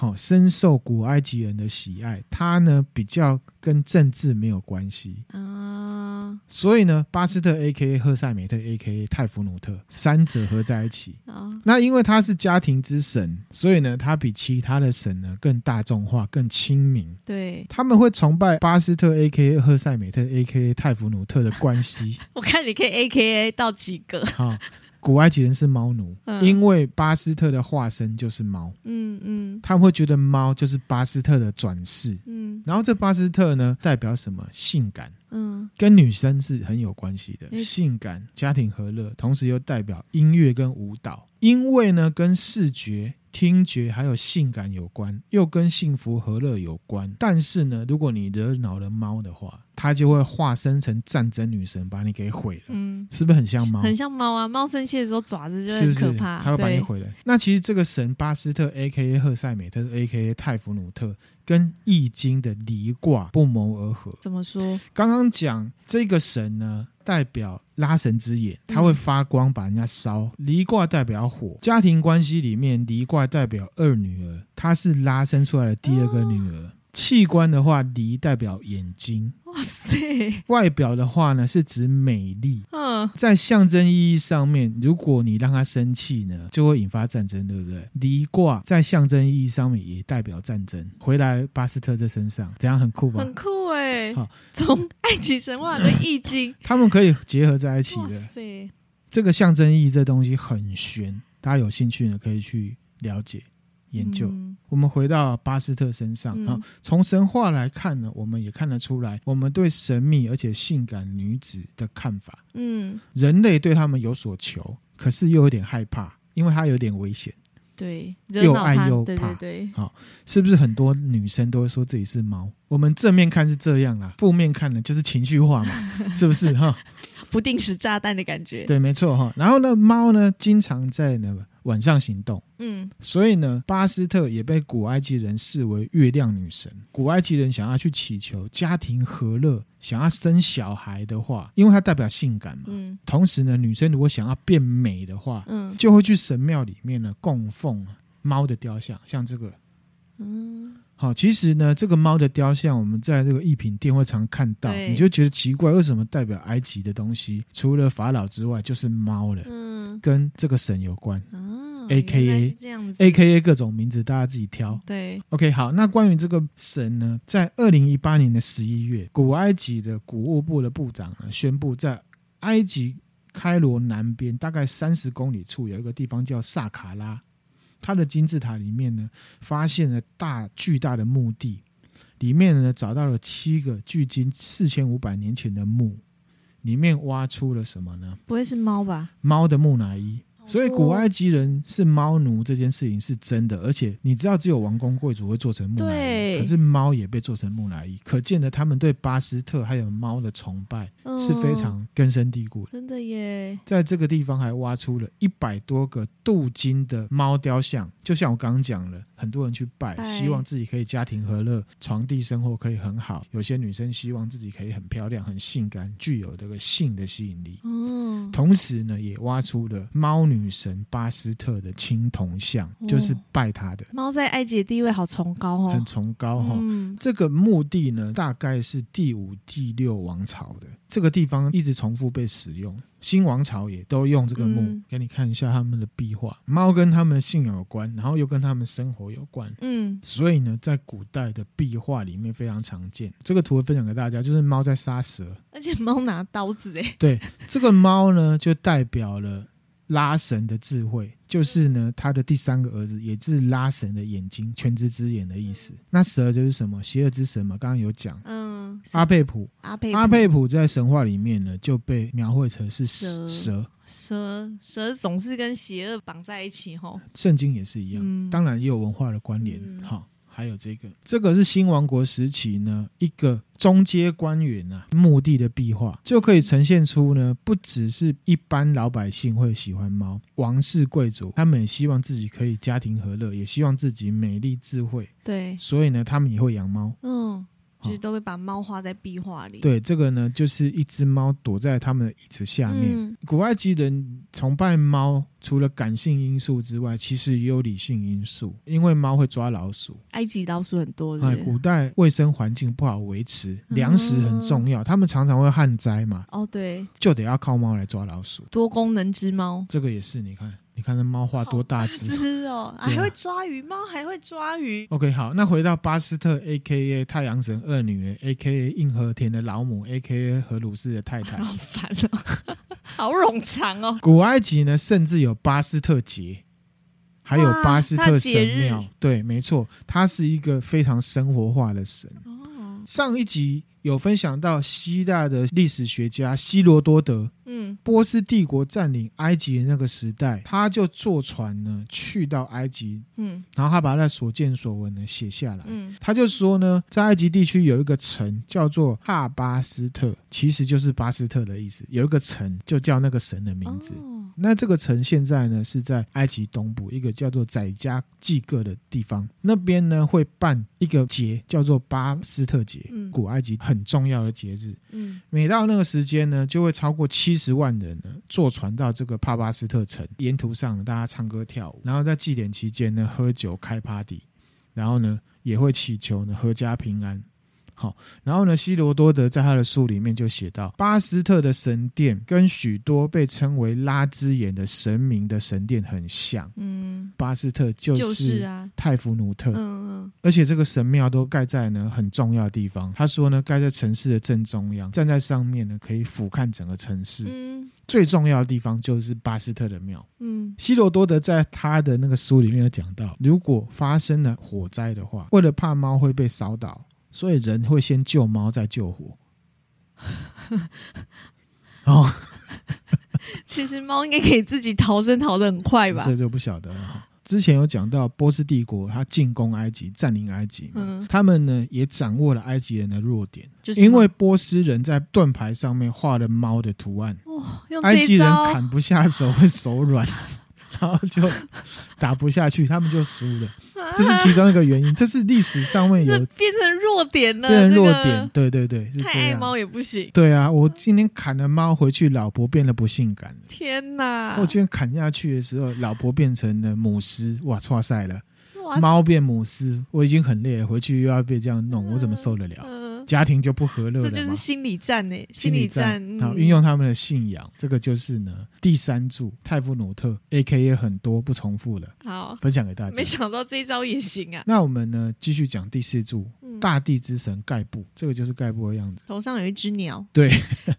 好，深受古埃及人的喜爱。他呢，比较跟政治没有关系啊，所以呢，巴斯特 A.K.A. 赫塞美特 A.K.A. 泰弗努特三者合在一起啊。那因为他是家庭之神，所以呢，他比其他的神呢更大众化、更亲民。对，他们会崇拜巴斯特 A.K.A. 赫塞美特 A.K.A. 泰弗努特的关系。我看你可以 A.K.A. 到几个？好。古埃及人是猫奴，嗯、因为巴斯特的化身就是猫。嗯嗯，他们会觉得猫就是巴斯特的转世。嗯，然后这巴斯特呢，代表什么？性感。嗯，跟女生是很有关系的，嗯、性感、家庭和乐，同时又代表音乐跟舞蹈。因为呢，跟视觉、听觉还有性感有关，又跟幸福和乐有关。但是呢，如果你惹恼了猫的话，它就会化身成战争女神，把你给毁了。嗯，是不是很像猫？很像猫啊！猫生气的时候爪子就很可怕，它会把你毁了。那其实这个神巴斯特 （A.K.A. 赫塞美特 ）A.K.A. 泰弗努特，跟易经的离卦不谋而合。怎么说？刚刚讲这个神呢，代表拉神之眼，它会发光，把人家烧。离卦代表火，家庭关系里面离卦代表二女儿，她是拉生出来的第二个女儿。哦器官的话，离代表眼睛。哇塞！外表的话呢，是指美丽。嗯，在象征意义上面，如果你让他生气呢，就会引发战争，对不对？离卦在象征意义上面也代表战争。回来巴斯特这身上，这样很酷吧？很酷哎！好，从埃及神话跟易经，他们可以结合在一起的。哇塞！这个象征意义这东西很玄，大家有兴趣呢，可以去了解。研究，嗯、我们回到巴斯特身上啊。从、嗯、神话来看呢，我们也看得出来，我们对神秘而且性感女子的看法。嗯，人类对他们有所求，可是又有点害怕，因为它有点危险。对，又爱又怕。对对对，好，是不是很多女生都会说自己是猫？我们正面看是这样啊，负面看呢就是情绪化嘛，是不是哈？不定时炸弹的感觉。对，没错哈。然后呢，猫呢经常在那个。晚上行动，嗯，所以呢，巴斯特也被古埃及人视为月亮女神。古埃及人想要去祈求家庭和乐，想要生小孩的话，因为它代表性感嘛，嗯，同时呢，女生如果想要变美的话，嗯，就会去神庙里面呢供奉猫的雕像，像这个，嗯。好，其实呢，这个猫的雕像，我们在这个艺品店会常看到，你就觉得奇怪，为什么代表埃及的东西，除了法老之外，就是猫了？嗯，跟这个神有关。哦，A K A，A K A 各种名字，大家自己挑。对，OK，好，那关于这个神呢，在二零一八年的十一月，古埃及的古物部的部长呢，宣布，在埃及开罗南边大概三十公里处有一个地方叫萨卡拉。它的金字塔里面呢，发现了大巨大的墓地，里面呢找到了七个距今四千五百年前的墓，里面挖出了什么呢？不会是猫吧？猫的木乃伊。所以古埃及人是猫奴这件事情是真的，而且你知道只有王公贵族会做成木乃伊，可是猫也被做成木乃伊，可见的他们对巴斯特还有猫的崇拜是非常根深蒂固的。真的耶！在这个地方还挖出了一百多个镀金的猫雕像，就像我刚刚讲了，很多人去拜，希望自己可以家庭和乐，床地生活可以很好。有些女生希望自己可以很漂亮、很性感，具有这个性的吸引力。嗯，同时呢，也挖出了猫女。神巴斯特的青铜像，就是拜她的。猫在埃及的地位好崇高哦，很崇高哦。嗯，这个墓地呢，大概是第五、第六王朝的。这个地方一直重复被使用，新王朝也都用这个墓。嗯，给你看一下他们的壁画。猫跟他们的信仰有关，然后又跟他们生活有关。嗯，所以呢，在古代的壁画里面非常常见。这个图会分享给大家，就是猫在杀蛇，而且猫拿刀子哎。对，这个猫呢，就代表了。拉神的智慧，就是呢，他的第三个儿子，也是拉神的眼睛，全知之眼的意思。那蛇就是什么？邪恶之神嘛，刚刚有讲。嗯，阿佩普，阿佩普，阿佩普在神话里面呢，就被描绘成是蛇，蛇，蛇，蛇总是跟邪恶绑在一起吼。圣经也是一样，嗯、当然也有文化的关联，哈、嗯。还有这个，这个是新王国时期呢，一个中阶官员啊墓地的壁画，就可以呈现出呢，不只是一般老百姓会喜欢猫，王室贵族他们也希望自己可以家庭和乐，也希望自己美丽智慧，对，所以呢，他们也会养猫，嗯。其实都会把猫画在壁画里。对，这个呢，就是一只猫躲在他们的椅子下面。嗯、古埃及人崇拜猫，除了感性因素之外，其实也有理性因素，因为猫会抓老鼠。埃及老鼠很多是是？哎，古代卫生环境不好维持，粮食很重要，嗯、他们常常会旱灾嘛。哦，对，就得要靠猫来抓老鼠。多功能之猫，这个也是，你看。你看那猫画多大只？是哦，啊、还会抓鱼，猫还会抓鱼。OK，好，那回到巴斯特 （A.K.A. 太阳神二女儿 ），A.K.A. 硬和田的老母，A.K.A. 荷鲁斯的太太。好烦哦，好冗长哦。古埃及呢，甚至有巴斯特节，还有巴斯特神庙。对，没错，他是一个非常生活化的神。哦，上一集有分享到希腊的历史学家希罗多德，嗯，波斯帝国占领埃及的那个时代，他就坐船呢去到埃及，嗯，然后他把他所见所闻呢写下来，嗯，他就说呢，在埃及地区有一个城叫做哈巴斯特，其实就是巴斯特的意思，有一个城就叫那个神的名字。哦。那这个城现在呢是在埃及东部一个叫做宰加济各的地方，那边呢会办一个节叫做巴斯特节，嗯，古埃及很重要的节日。嗯，每到那个时间呢，就会超过七十万人呢坐船到这个帕巴斯特城，沿途上大家唱歌跳舞，然后在祭典期间呢喝酒开 party，然后呢也会祈求呢阖家平安。好，然后呢，希罗多德在他的书里面就写到，巴斯特的神殿跟许多被称为拉之眼的神明的神殿很像。嗯，巴斯特就是泰芙努特。嗯嗯，而且这个神庙都盖在呢很重要的地方。他说呢，盖在城市的正中央，站在上面呢可以俯瞰整个城市。嗯，最重要的地方就是巴斯特的庙。嗯，希罗多德在他的那个书里面有讲到，如果发生了火灾的话，为了怕猫会被烧倒。所以人会先救猫，再救火。哦，其实猫应该可以自己逃生，逃得很快吧？这就不晓得了。之前有讲到波斯帝国，他进攻埃及，占领埃及，嗯，他们呢也掌握了埃及人的弱点，就是因为波斯人在盾牌上面画了猫的图案，哦，埃及人砍不下手，会手软。然后就打不下去，他们就输了，这是其中一个原因。这是历史上面有 变成弱点了，变成弱点。对对对。太爱猫也不行。对啊，我今天砍了猫回去，老婆变得不性感了。天哪！我今天砍下去的时候，老婆变成了母狮，哇，剉赛了。猫变母狮，我已经很累了，回去又要被这样弄，我怎么受得了？家庭就不和乐了，这就是心理战呢。心理战，好，运用他们的信仰，这个就是呢第三柱泰夫努特，AKA 很多不重复了，好，分享给大家。没想到这一招也行啊！那我们呢继续讲第四柱，大地之神盖布，这个就是盖布的样子，头上有一只鸟，对，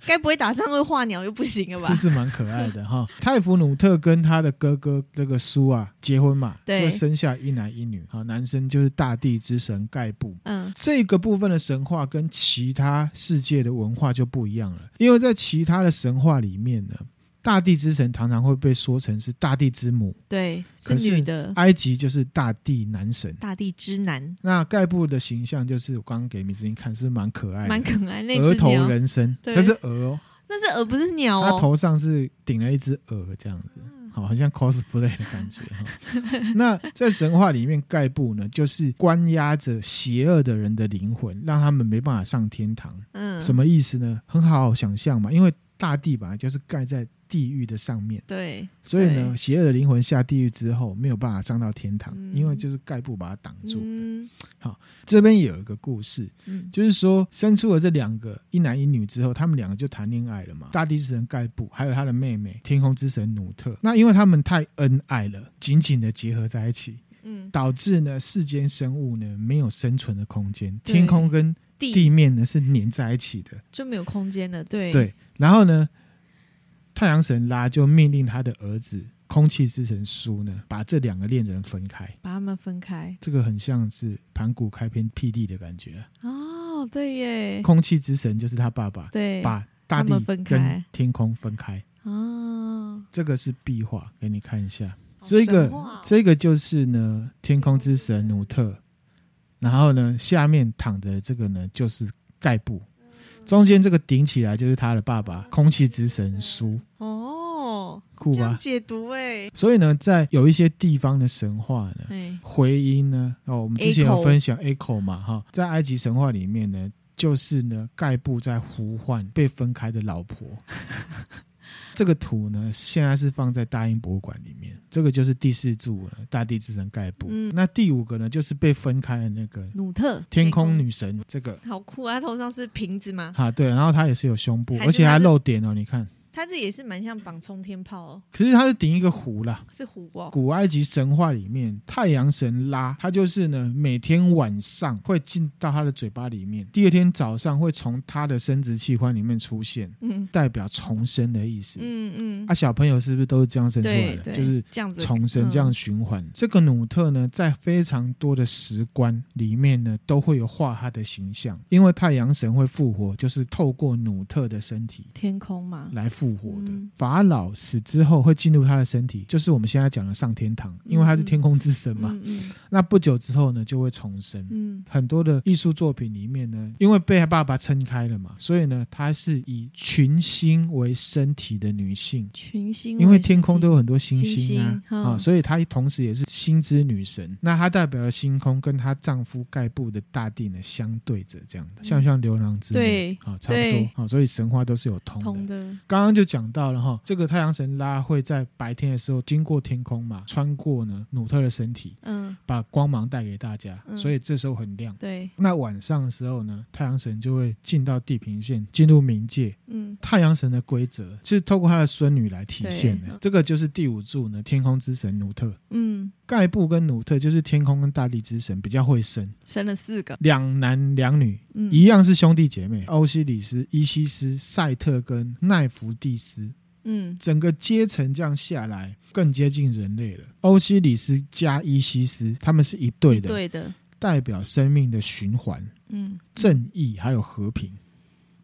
该不会打仗会画鸟又不行了吧？是是蛮可爱的哈。泰芙努特跟他的哥哥这个苏啊结婚嘛，对，就生下一男一女，好，男生就是大地之神盖布，嗯，这个部分的神话跟跟其他世界的文化就不一样了，因为在其他的神话里面呢，大地之神常常会被说成是大地之母，对，是女的。埃及就是大地男神，大地之男。那盖布的形象就是我刚刚给米子英看，是蛮可爱的，蛮可爱。那额头人身，那是鹅哦，那是鹅，不是鸟哦。他头上是顶了一只鹅，这样子。好像 cosplay 的感觉哈。那在神话里面，盖布呢，就是关押着邪恶的人的灵魂，让他们没办法上天堂。嗯，什么意思呢？很好好想象嘛，因为大地本来就是盖在。地狱的上面，对，所以呢，邪恶的灵魂下地狱之后没有办法上到天堂，嗯、因为就是盖布把它挡住。嗯、好，这边有一个故事，嗯、就是说生出了这两个一男一女之后，他们两个就谈恋爱了嘛。大地之神盖布还有他的妹妹天空之神努特，那因为他们太恩爱了，紧紧的结合在一起，嗯，导致呢世间生物呢没有生存的空间，天空跟地面呢是粘在一起的，就没有空间了。对。对，然后呢？太阳神拉就命令他的儿子空气之神苏呢，把这两个恋人分开，把他们分开。这个很像是盘古开天辟地的感觉哦，对耶。空气之神就是他爸爸，对，把大地跟天空分开。哦，这个是壁画，给你看一下。这个这个就是呢，天空之神努特，然后呢，下面躺着这个呢，就是盖布。中间这个顶起来就是他的爸爸，空气之神苏。哦，酷吧？解读哎。所以呢，在有一些地方的神话呢，嘿回音呢，哦，我们之前有分享 echo 嘛，哈，在埃及神话里面呢，就是呢，盖布在呼唤被分开的老婆。这个图呢，现在是放在大英博物馆里面。这个就是第四柱了，大地之神盖布。嗯，那第五个呢，就是被分开的那个努特天空女神。这个好酷啊！她头上是瓶子吗？啊，对，然后它也是有胸部，而且还露点哦。你看，它这也是蛮像绑冲天炮哦。可是它是顶一个湖啦，是湖哦。古埃及神话里面，太阳神拉，他就是呢，每天晚上会进到他的嘴巴里面，第二天早上会从他的生殖器官里面出现，嗯，代表重生的意思。嗯嗯。啊，小朋友是不是都是这样生出来的？就是这样子重生，这样循环。这个努特呢，在非常多的石棺里面呢，都会有画他的形象，因为太阳神会复活，就是透过努特的身体，天空嘛，来复活的。嗯、法老死之后会进入他的身体，就是我们现在讲的上天堂，因为他是天空之神嘛。嗯嗯嗯、那不久之后呢，就会重生。嗯，很多的艺术作品里面呢，因为被他爸爸撑开了嘛，所以呢，他是以群星为身体的女性。群星，因为天空都有很多星星啊，星啊，所以她同时也是星之女神。那她代表了星空，跟她丈夫盖布的大地呢相对着，这样的，像不像牛郎织女？对，啊，差不多啊，所以神话都是有通的。通的。刚刚就讲到了哈，这个太阳神拉会在白天的时候经过天空嘛，穿过呢努特的身体，嗯，把光芒带给大家，所以这时候很亮。对。那晚上的时候呢，太阳神就会进到地平线，进入冥界。嗯。太阳神的规则是透过他的孙女来体现的，这个就是第五柱呢，天空之神努特。嗯。盖布跟努特就是天空跟大地之神，比较会生，生了四个，两男两女，嗯、一样是兄弟姐妹，欧西里斯、伊西斯、赛特跟奈芙蒂斯，嗯，整个阶层这样下来更接近人类了。欧西里斯加伊西斯，他们是一对的，对的，代表生命的循环，嗯，正义还有和平。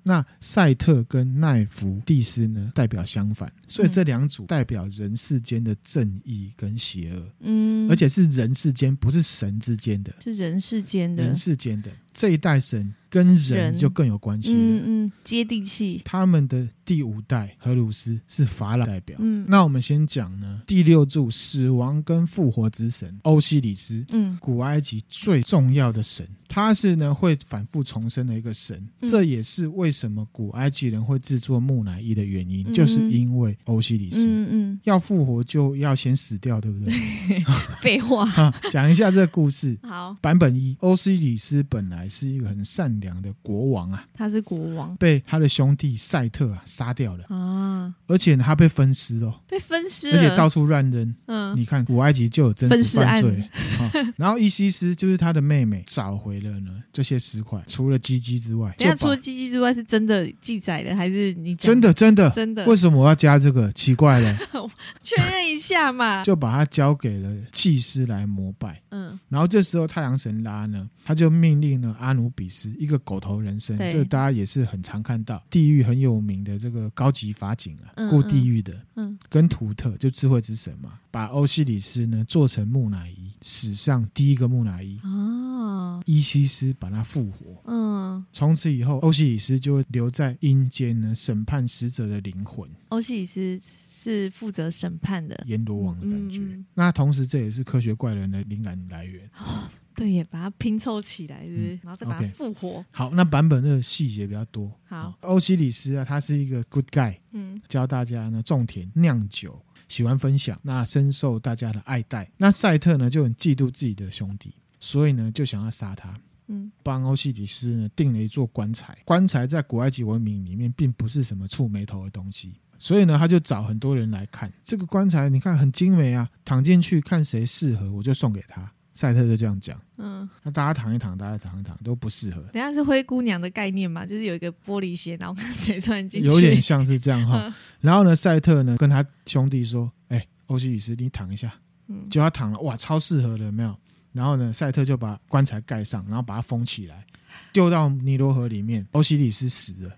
那赛特跟奈弗蒂斯呢，代表相反，所以这两组代表人世间的正义跟邪恶，嗯，而且是人世间，不是神之间的，是人世间的，人世间的这一代神。跟人就更有关系了，嗯嗯，接地气。他们的第五代荷鲁斯是法老代表，嗯，那我们先讲呢，第六柱死亡跟复活之神欧西里斯，嗯，古埃及最重要的神，他是呢会反复重生的一个神，嗯、这也是为什么古埃及人会制作木乃伊的原因，嗯、就是因为欧西里斯，嗯嗯，要复活就要先死掉，对不对？废话，讲一下这个故事。好，版本一，欧西里斯本来是一个很善良。的国王啊，他是国王，被他的兄弟赛特啊杀掉了啊，而且呢，他被分尸哦，被分尸，而且到处乱扔。嗯，你看古埃及就有真实犯罪。然后伊西斯就是他的妹妹，找回了呢这些石块，除了鸡鸡之外，那除了鸡鸡之外是真的记载的还是你真的真的真的？为什么我要加这个？奇怪了，确认一下嘛，就把它交给了祭司来膜拜。嗯，然后这时候太阳神拉呢，他就命令了阿努比斯一个。狗头人身，对这大家也是很常看到。地狱很有名的这个高级法警啊，过、嗯、地狱的，嗯，跟图特就智慧之神嘛，把欧西里斯呢做成木乃伊，史上第一个木乃伊哦，伊西斯把他复活，嗯，从此以后欧西里斯就会留在阴间呢审判死者的灵魂。欧西里斯是负责审判的阎罗王的感觉。那同时这也是科学怪人的灵感来源。哦对，也把它拼凑起来，是不是？嗯、然后再把它复活。Okay. 好，那版本的细节比较多。好，欧西里斯啊，他是一个 good guy，嗯，教大家呢种田、酿酒，喜欢分享，那深受大家的爱戴。那赛特呢就很嫉妒自己的兄弟，所以呢就想要杀他。嗯，帮欧西里斯呢订了一座棺材。棺材在古埃及文明里面并不是什么触霉头的东西，所以呢他就找很多人来看这个棺材。你看很精美啊，躺进去看谁适合，我就送给他。赛特就这样讲，嗯，那大家躺一躺，大家躺一躺都不适合。等下是灰姑娘的概念嘛，就是有一个玻璃鞋，然后跟谁穿进去，有点像是这样哈。嗯、然后呢，赛特呢跟他兄弟说：“哎、欸，欧西里斯，你躺一下。”嗯，就他躺了，哇，超适合的，有没有？然后呢，赛特就把棺材盖上，然后把它封起来，丢到尼罗河里面。欧西里斯死了，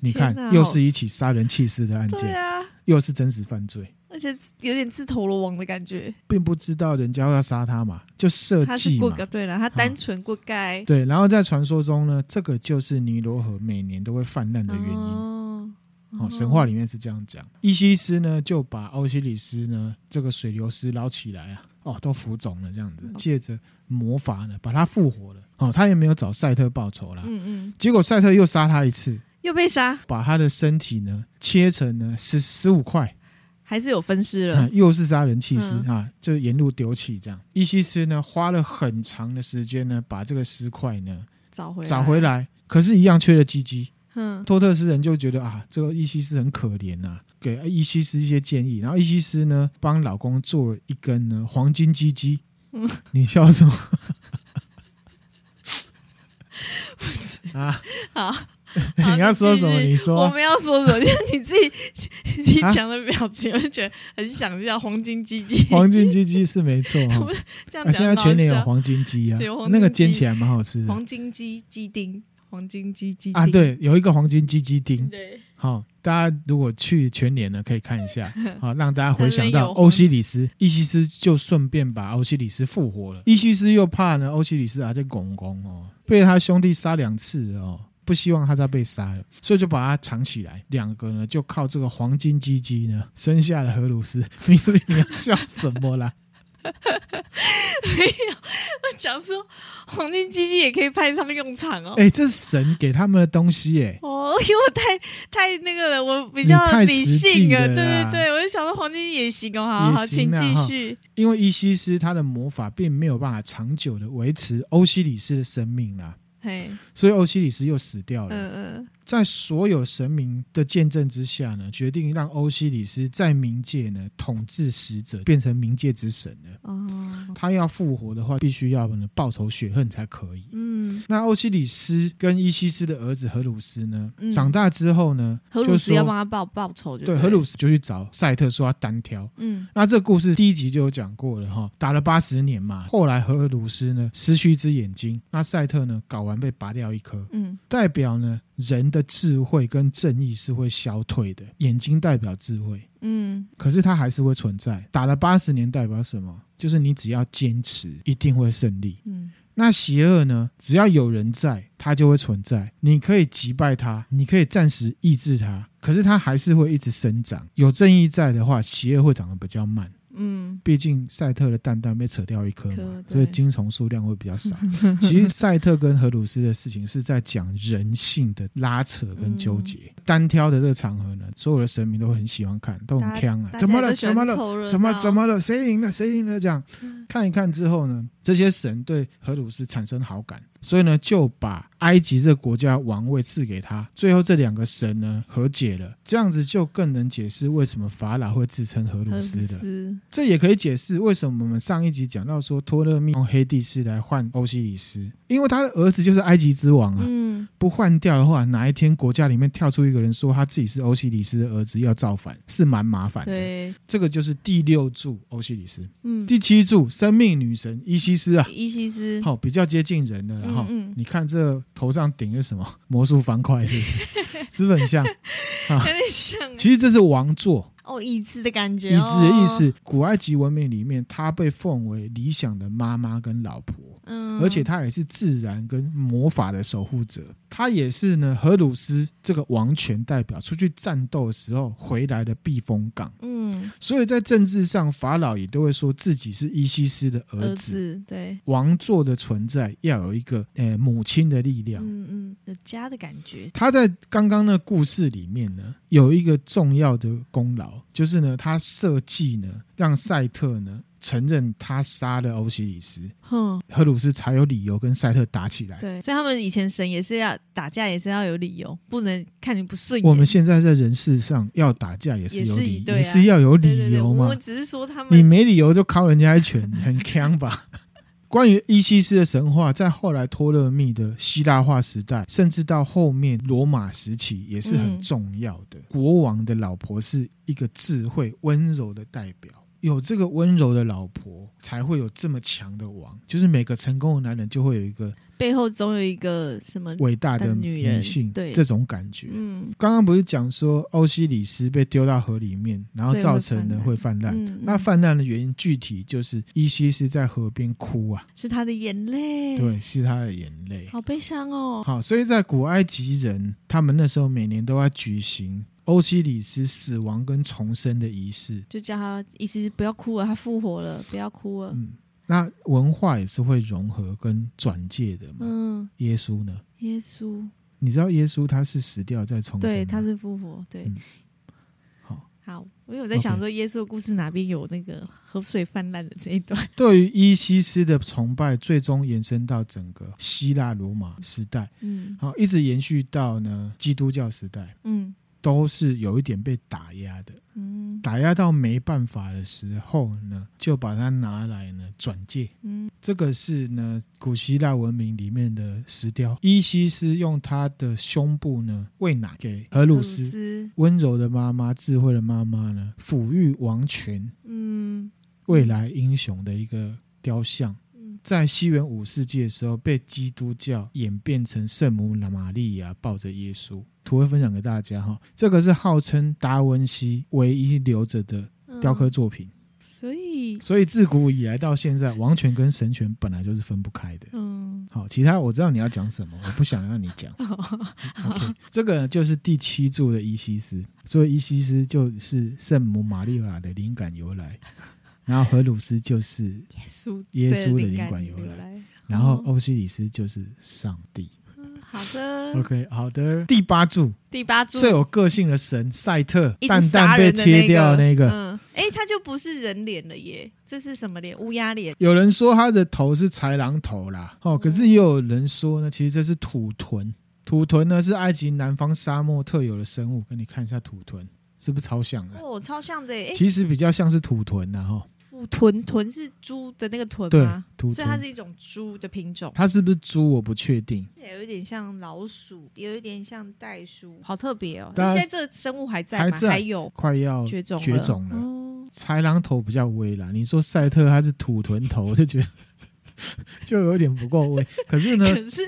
你看，又是一起杀人弃尸的案件，啊、又是真实犯罪。而且有点自投罗网的感觉，并不知道人家要杀他嘛，就设计嘛。对了，他单纯过该、哦。对，然后在传说中呢，这个就是尼罗河每年都会泛滥的原因。哦，哦，神话里面是这样讲。伊西斯呢就把欧西里斯呢这个水流尸捞起来啊，哦，都浮肿了这样子，借着魔法呢把他复活了。哦，他也没有找赛特报仇啦。嗯嗯。结果赛特又杀他一次，又被杀，把他的身体呢切成呢十十五块。还是有分尸了，嗯，又是杀人弃尸、嗯、啊！就沿路丢弃这样。伊西斯呢，花了很长的时间呢，把这个尸块呢找回来找回来，可是，一样缺了鸡鸡。嗯，托特斯人就觉得啊，这个伊西斯很可怜呐、啊，给伊西斯一些建议，然后伊西斯呢帮老公做了一根呢黄金鸡鸡。嗯，你笑什么？不是啊，好。你要说什么？你说，我们要说什么？就是你自己，你讲的表情，我就觉得很想笑。黄金鸡鸡，黄金鸡鸡是没错 哈。这样讲，现在全年有黄金鸡啊，那个煎起来蛮好吃的。黄金鸡鸡丁，黄金鸡鸡啊，对，有一个黄金鸡鸡丁。对，好，大家如果去全年呢，可以看一下，好，让大家回想到欧西里斯，伊西斯就顺便把欧西里斯复活了。伊西斯又怕呢，欧西里斯还在拱拱哦，被他兄弟杀两次哦。不希望他再被杀了，所以就把他藏起来。两个呢，就靠这个黄金鸡鸡呢，生下了荷鲁斯。你说你要笑什么啦？没有，我想说黄金鸡鸡也可以派上用场哦。哎、欸，这是神给他们的东西哎。哦，因为我太太那个了，我比较理性啊。对对对，我就想说黄金也行哦。好好，请继续。因为伊西斯他的魔法并没有办法长久的维持欧西里斯的生命啦。嘿，所以欧西里斯又死掉了。嗯嗯。在所有神明的见证之下呢，决定让欧西里斯在冥界呢统治死者，变成冥界之神了。哦，他要复活的话，必须要呢报仇雪恨才可以。嗯，那欧西里斯跟伊西斯的儿子荷鲁斯呢，嗯、长大之后呢，荷鲁斯要帮他报报仇，对，荷鲁斯就去找赛特说他单挑。嗯，那这个故事第一集就有讲过了哈，打了八十年嘛，后来荷鲁斯呢失去一只眼睛，那赛特呢睾丸被拔掉一颗，嗯，代表呢。人的智慧跟正义是会消退的，眼睛代表智慧，嗯，可是它还是会存在。打了八十年代表什么？就是你只要坚持，一定会胜利。嗯，那邪恶呢？只要有人在，它就会存在。你可以击败它，你可以暂时抑制它，可是它还是会一直生长。有正义在的话，邪恶会长得比较慢。嗯，毕竟赛特的蛋蛋被扯掉一颗嘛，所以精虫数量会比较少。其实赛特跟荷鲁斯的事情是在讲人性的拉扯跟纠结。嗯、单挑的这个场合呢，所有的神明都很喜欢看，都很锵啊！怎么了？怎么了？怎么怎么了？谁赢了？谁赢了？这样看一看之后呢，这些神对荷鲁斯产生好感。所以呢，就把埃及这个国家王位赐给他。最后这两个神呢和解了，这样子就更能解释为什么法老会自称荷鲁斯的。这也可以解释为什么我们上一集讲到说托勒密用黑帝斯来换欧西里斯，因为他的儿子就是埃及之王啊。嗯，不换掉的话，哪一天国家里面跳出一个人说他自己是欧西里斯的儿子要造反，是蛮麻烦的。对，这个就是第六柱欧西里斯。嗯，第七柱生命女神伊西斯啊，伊西斯好，比较接近人的。然后你看这头上顶的什么 魔术方块，是不是？是不是很像？有点像。其实这是王座。哦，椅子的感觉。椅子的意思，古埃及文明里面，她被奉为理想的妈妈跟老婆。嗯，而且她也是自然跟魔法的守护者。她也是呢，荷鲁斯这个王权代表出去战斗的时候回来的避风港。嗯，所以在政治上，法老也都会说自己是伊西斯的儿子。儿子，对，王座的存在要有一个呃母亲的力量。嗯嗯，有家的感觉。他在刚刚那故事里面呢，有一个重要的功劳。就是呢，他设计呢，让赛特呢承认他杀了欧西里斯，哼，荷鲁斯才有理由跟赛特打起来。对，所以他们以前神也是要打架，也是要有理由，不能看你不顺眼。我们现在在人世上要打架也是有理，也是，啊、也是要有理由嘛。我只是说他们，你没理由就敲人家一拳，很锵吧？关于伊西斯的神话，在后来托勒密的希腊化时代，甚至到后面罗马时期，也是很重要的。嗯、国王的老婆是一个智慧、温柔的代表。有这个温柔的老婆，才会有这么强的王。就是每个成功的男人，就会有一个背后总有一个什么伟大的女人，性，对这种感觉。嗯，刚刚不是讲说欧西里斯被丢到河里面，然后造成了会泛滥。嗯、那泛滥的原因具体就是伊西斯在河边哭啊，是他的眼泪。对，是他的眼泪，好悲伤哦。好，所以在古埃及人，他们那时候每年都要举行。欧西里斯死亡跟重生的仪式，就叫他意思是不要哭了，他复活了，不要哭了。嗯，那文化也是会融合跟转介的嘛。嗯，耶稣呢？耶稣，你知道耶稣他是死掉再重生，对，他是复活，对。嗯好，我有在想说，耶稣的故事哪边有那个河水泛滥的这一段. 对于伊西斯的崇拜，最终延伸到整个希腊罗马时代，嗯，好，一直延续到呢基督教时代，嗯。都是有一点被打压的，嗯，打压到没办法的时候呢，就把它拿来呢转借，嗯，这个是呢古希腊文明里面的石雕，伊西斯用他的胸部呢喂奶给荷鲁斯，温柔的妈妈，智慧的妈妈呢抚育王权，嗯，未来英雄的一个雕像。在西元五世纪的时候，被基督教演变成圣母玛利亚抱着耶稣。图会分享给大家哈，这个是号称达文西唯一留着的雕刻作品。所以，所以自古以来到现在，王权跟神权本来就是分不开的。嗯，好，其他我知道你要讲什么，我不想让你讲。OK，这个就是第七柱的伊西斯，所以伊西斯就是圣母玛利亚的灵感由来。然后荷鲁斯就是耶稣，耶稣的灵感由来。然后欧西里斯就是上帝。嗯，好的，OK，好的。第八柱，第八柱最有个性的神赛特，蛋蛋被切掉那个，嗯，哎，他就不是人脸了耶，这是什么脸？乌鸦脸。有人说他的头是豺狼头啦，哦，可是也有人说呢，其实这是土豚。土豚呢是埃及南方沙漠特有的生物，给你看一下土豚，是不是超像的？哦，超像的，其实比较像是土豚呐，哈。豚豚是猪的那个豚吗？对，所以它是一种猪的品种。它是不是猪？我不确定。有一点像老鼠，有一点像袋鼠，好特别哦。但现在这个生物还在吗？还有快要绝种绝种了。豺狼头比较威啦。你说赛特它是土豚头，我就觉得就有点不够味。可是呢，可是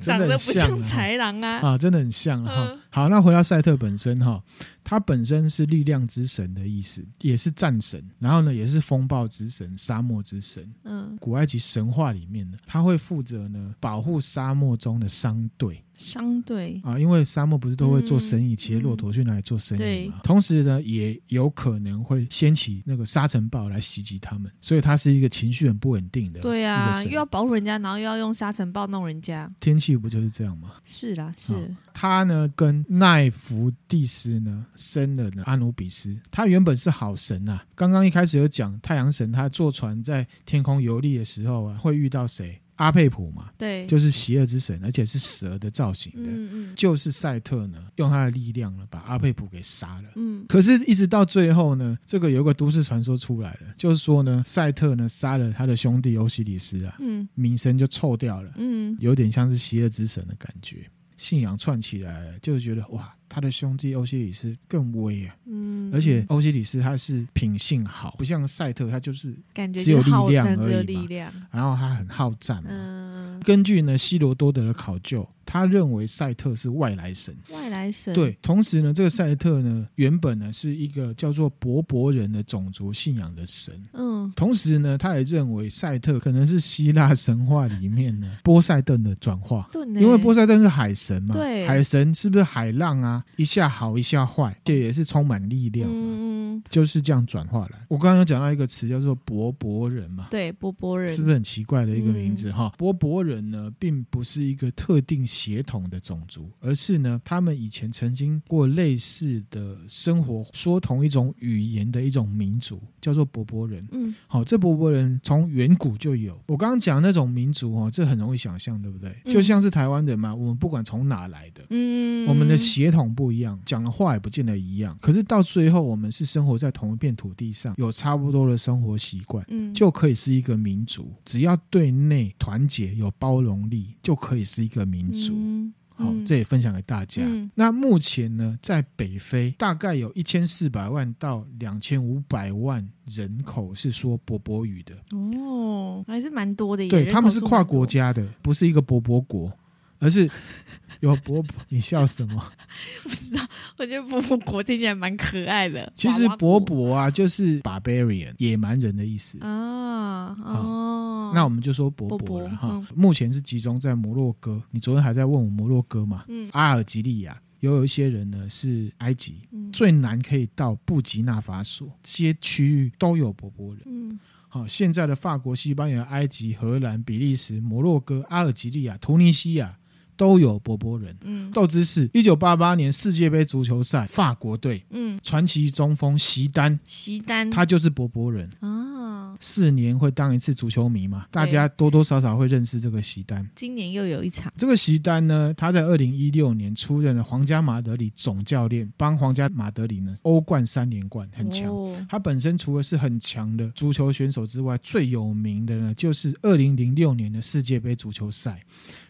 长得不像豺狼啊啊，真的很像哈。好，那回到赛特本身哈。他本身是力量之神的意思，也是战神，然后呢，也是风暴之神、沙漠之神。嗯，古埃及神话里面呢，他会负责呢保护沙漠中的商队。商队啊，因为沙漠不是都会做生意，骑骆驼去哪里做生意嘛？嗯、同时呢，也有可能会掀起那个沙尘暴来袭击他们，所以他是一个情绪很不稳定的。对啊，又要保护人家，然后又要用沙尘暴弄人家。天气不就是这样吗？是啦，是。他呢，跟奈芙蒂斯呢。生了呢，阿努比斯，他原本是好神、啊。刚刚一开始有讲太阳神，他坐船在天空游历的时候啊，会遇到谁？阿佩普嘛，对，就是邪恶之神，而且是蛇的造型的，嗯嗯，就是赛特呢，用他的力量呢，把阿佩普给杀了。嗯，可是，一直到最后呢，这个有个都市传说出来了，就是说呢，赛特呢杀了他的兄弟欧西里斯啊，嗯，名声就臭掉了，嗯，有点像是邪恶之神的感觉。信仰串起来了，就觉得哇，他的兄弟欧西里斯更威啊！嗯，而且欧西里斯他是品性好，不像赛特，他就是感觉只有力量而已嘛。然后他很好战嘛。嗯，根据呢希罗多德的考究。他认为赛特是外来神，外来神对。同时呢，这个赛特呢，原本呢是一个叫做柏柏人的种族信仰的神。嗯，同时呢，他也认为赛特可能是希腊神话里面呢 波塞顿的转化，对，因为波塞顿是海神嘛，对，海神是不是海浪啊？一下好一下坏，这也是充满力量嘛。嗯，就是这样转化来。我刚刚有讲到一个词叫做柏柏人嘛，对，柏柏人是不是很奇怪的一个名字哈？柏柏人呢，并不是一个特定。血统的种族，而是呢，他们以前曾经过类似的生活，说同一种语言的一种民族，叫做柏柏人。嗯，好，这柏柏人从远古就有。我刚刚讲那种民族哦，这很容易想象，对不对？就像是台湾人嘛，我们不管从哪来的，嗯，我们的血统不一样，讲的话也不见得一样。可是到最后，我们是生活在同一片土地上，有差不多的生活习惯，嗯，就可以是一个民族。只要对内团结，有包容力，就可以是一个民族。嗯，好，这也分享给大家。嗯，那目前呢，在北非大概有一千四百万到两千五百万人口是说柏柏语的。哦，还是蛮多的。对，他们是跨国家的，不是一个柏柏国，而是有柏柏。你笑什么？不知道，我觉得柏柏国听起来蛮可爱的。其实柏柏啊，就是 barbarian 野蛮人的意思啊。哦。那我们就说柏柏了哈，目前是集中在摩洛哥。你昨天还在问我摩洛哥嘛？嗯，阿尔及利亚有有一些人呢是埃及，最南可以到布吉纳法索，这些区域都有柏柏人。嗯，好，现在的法国、西班牙、埃及、荷兰、比利时、摩洛哥、阿尔及利亚、突尼西亚都有波波人。嗯，斗之士：一九八八年世界杯足球赛，法国队，嗯，传奇中锋席丹，席丹，他就是波波人啊。四年会当一次足球迷嘛？大家多多少少会认识这个席丹。今年又有一场。这个席丹呢，他在二零一六年出任了皇家马德里总教练，帮皇家马德里呢欧冠三连冠，很强。哦、他本身除了是很强的足球选手之外，最有名的呢就是二零零六年的世界杯足球赛。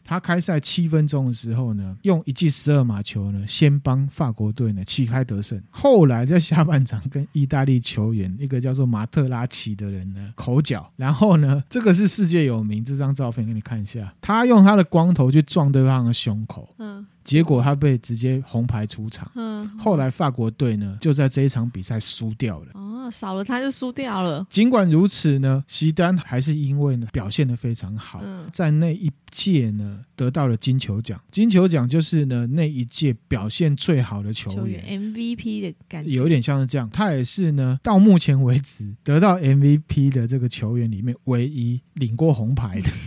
他开赛七分钟的时候呢，用一记十二码球呢，先帮法国队呢旗开得胜。后来在下半场跟意大利球员一个叫做马特拉齐的人呢口角，然后呢，这个是世界有名，这张照片给你看一下，他用他的光头去撞对方的胸口。嗯。结果他被直接红牌出场。嗯，后来法国队呢就在这一场比赛输掉了。哦，少了他就输掉了。尽管如此呢，席丹还是因为呢表现的非常好，嗯、在那一届呢得到了金球奖。金球奖就是呢那一届表现最好的球员，球员 MVP 的感觉，有点像是这样。他也是呢到目前为止得到 MVP 的这个球员里面唯一领过红牌的。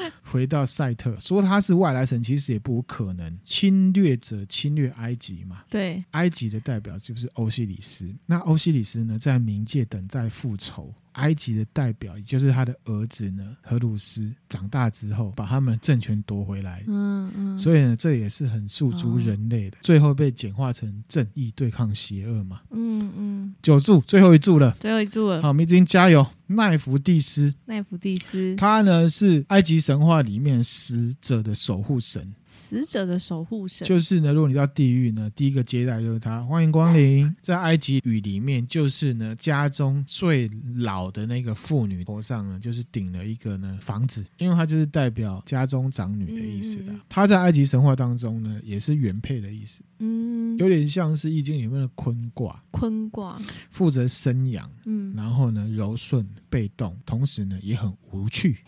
回到赛特，说他是外来神，其实也不可能。侵略者侵略埃及嘛，对，埃及的代表就是欧西里斯。那欧西里斯呢，在冥界等待复仇。埃及的代表，也就是他的儿子呢，荷鲁斯长大之后，把他们政权夺回来。嗯嗯，所以呢，这也是很诉诸人类的，哦、最后被简化成正义对抗邪恶嘛。嗯嗯，九柱最后一柱了，最后一柱了。好，明子加油。奈弗蒂斯，奈福蒂斯，他呢是埃及神话里面死者的守护神。死者的守护神。就是呢，如果你到地狱呢，第一个接待就是他，欢迎光临。在埃及语里面，就是呢，家中最老的那个妇女头上呢，就是顶了一个呢房子，因为它就是代表家中长女的意思的。他在埃及神话当中呢，也是原配的意思，嗯，有点像是易经里面的坤卦，坤卦。负责生养，嗯，然后呢柔顺被动，同时呢也很无趣。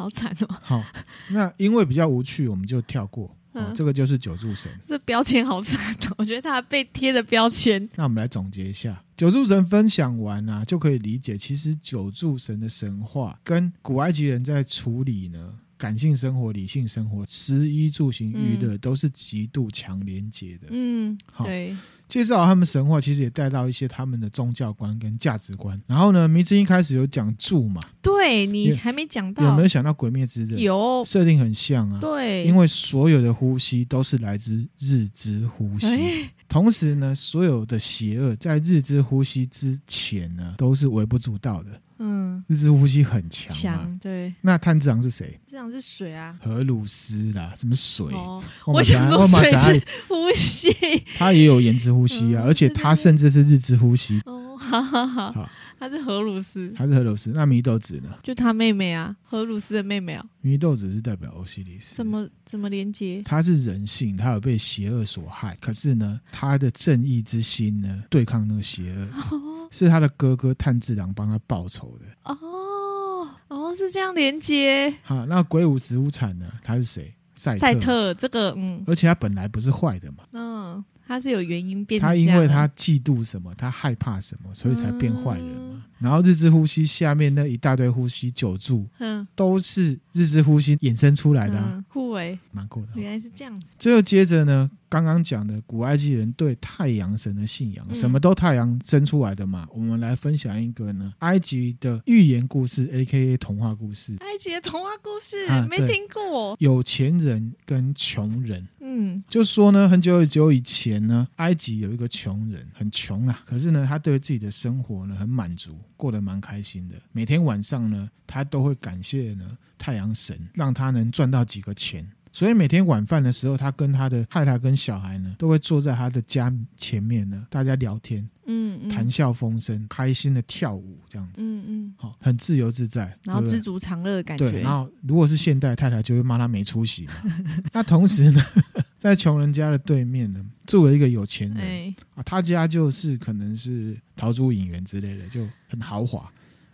好惨哦！好，那因为比较无趣，我们就跳过。这个就是九柱神。这标签好惨哦！我觉得他被贴的标签。那我们来总结一下，九柱神分享完啊，就可以理解，其实九柱神的神话跟古埃及人在处理呢感性生活、理性生活、食衣住行娱乐都是极度强连接的。嗯，好。对。介绍他们神话，其实也带到一些他们的宗教观跟价值观。然后呢，迷之一开始有讲柱嘛？对，你还没讲到，有没有想到鬼灭之刃？有，设定很像啊。对，因为所有的呼吸都是来自日之呼吸。欸同时呢，所有的邪恶在日之呼吸之前呢，都是微不足道的。嗯，日之呼吸很强。强，对。那炭治郎是谁？炭治郎是水啊。荷鲁斯啦，什么水？哦、我想说水之呼吸。他也有炎之呼吸啊，嗯、而且他甚至是日之呼吸。哦，好好好。他是荷鲁斯，他是荷鲁斯。那祢豆子呢？就他妹妹啊，荷鲁斯的妹妹啊。祢豆子是代表欧西里斯。怎么怎么连接？他是人性，他有被邪恶所害，可是呢，他的正义之心呢，对抗那个邪恶，哦、是他的哥哥炭治郎帮他报仇的。哦哦，是这样连接。好，那鬼舞植物产呢？他是谁？赛特。赛特这个嗯，而且他本来不是坏的嘛。嗯。他是有原因变，他因为他嫉妒什么，他害怕什么，所以才变坏人嘛。嗯、然后日之呼吸下面那一大堆呼吸九柱，嗯，都是日之呼吸衍生出来的、啊，护卫蛮酷的。原来是这样子。最后接着呢？刚刚讲的古埃及人对太阳神的信仰，什么都太阳生出来的嘛。我们来分享一个呢，埃及的寓言故事，A.K.A. 童话故事。埃及的童话故事没听过。有钱人跟穷人，嗯，就说呢，很久很久以前呢，埃及有一个穷人，很穷啊，可是呢，他对自己的生活呢很满足，过得蛮开心的。每天晚上呢，他都会感谢呢太阳神，让他能赚到几个钱。所以每天晚饭的时候，他跟他的太太跟小孩呢，都会坐在他的家前面呢，大家聊天，嗯，嗯，谈笑风生，开心的跳舞，这样子，嗯嗯，好，很自由自在，然后知足常乐的感觉。对，然后如果是现代太太，就会骂他没出息嘛。那同时呢，在穷人家的对面呢，住了一个有钱人，欸、啊，他家就是可能是陶朱隐园之类的，就很豪华。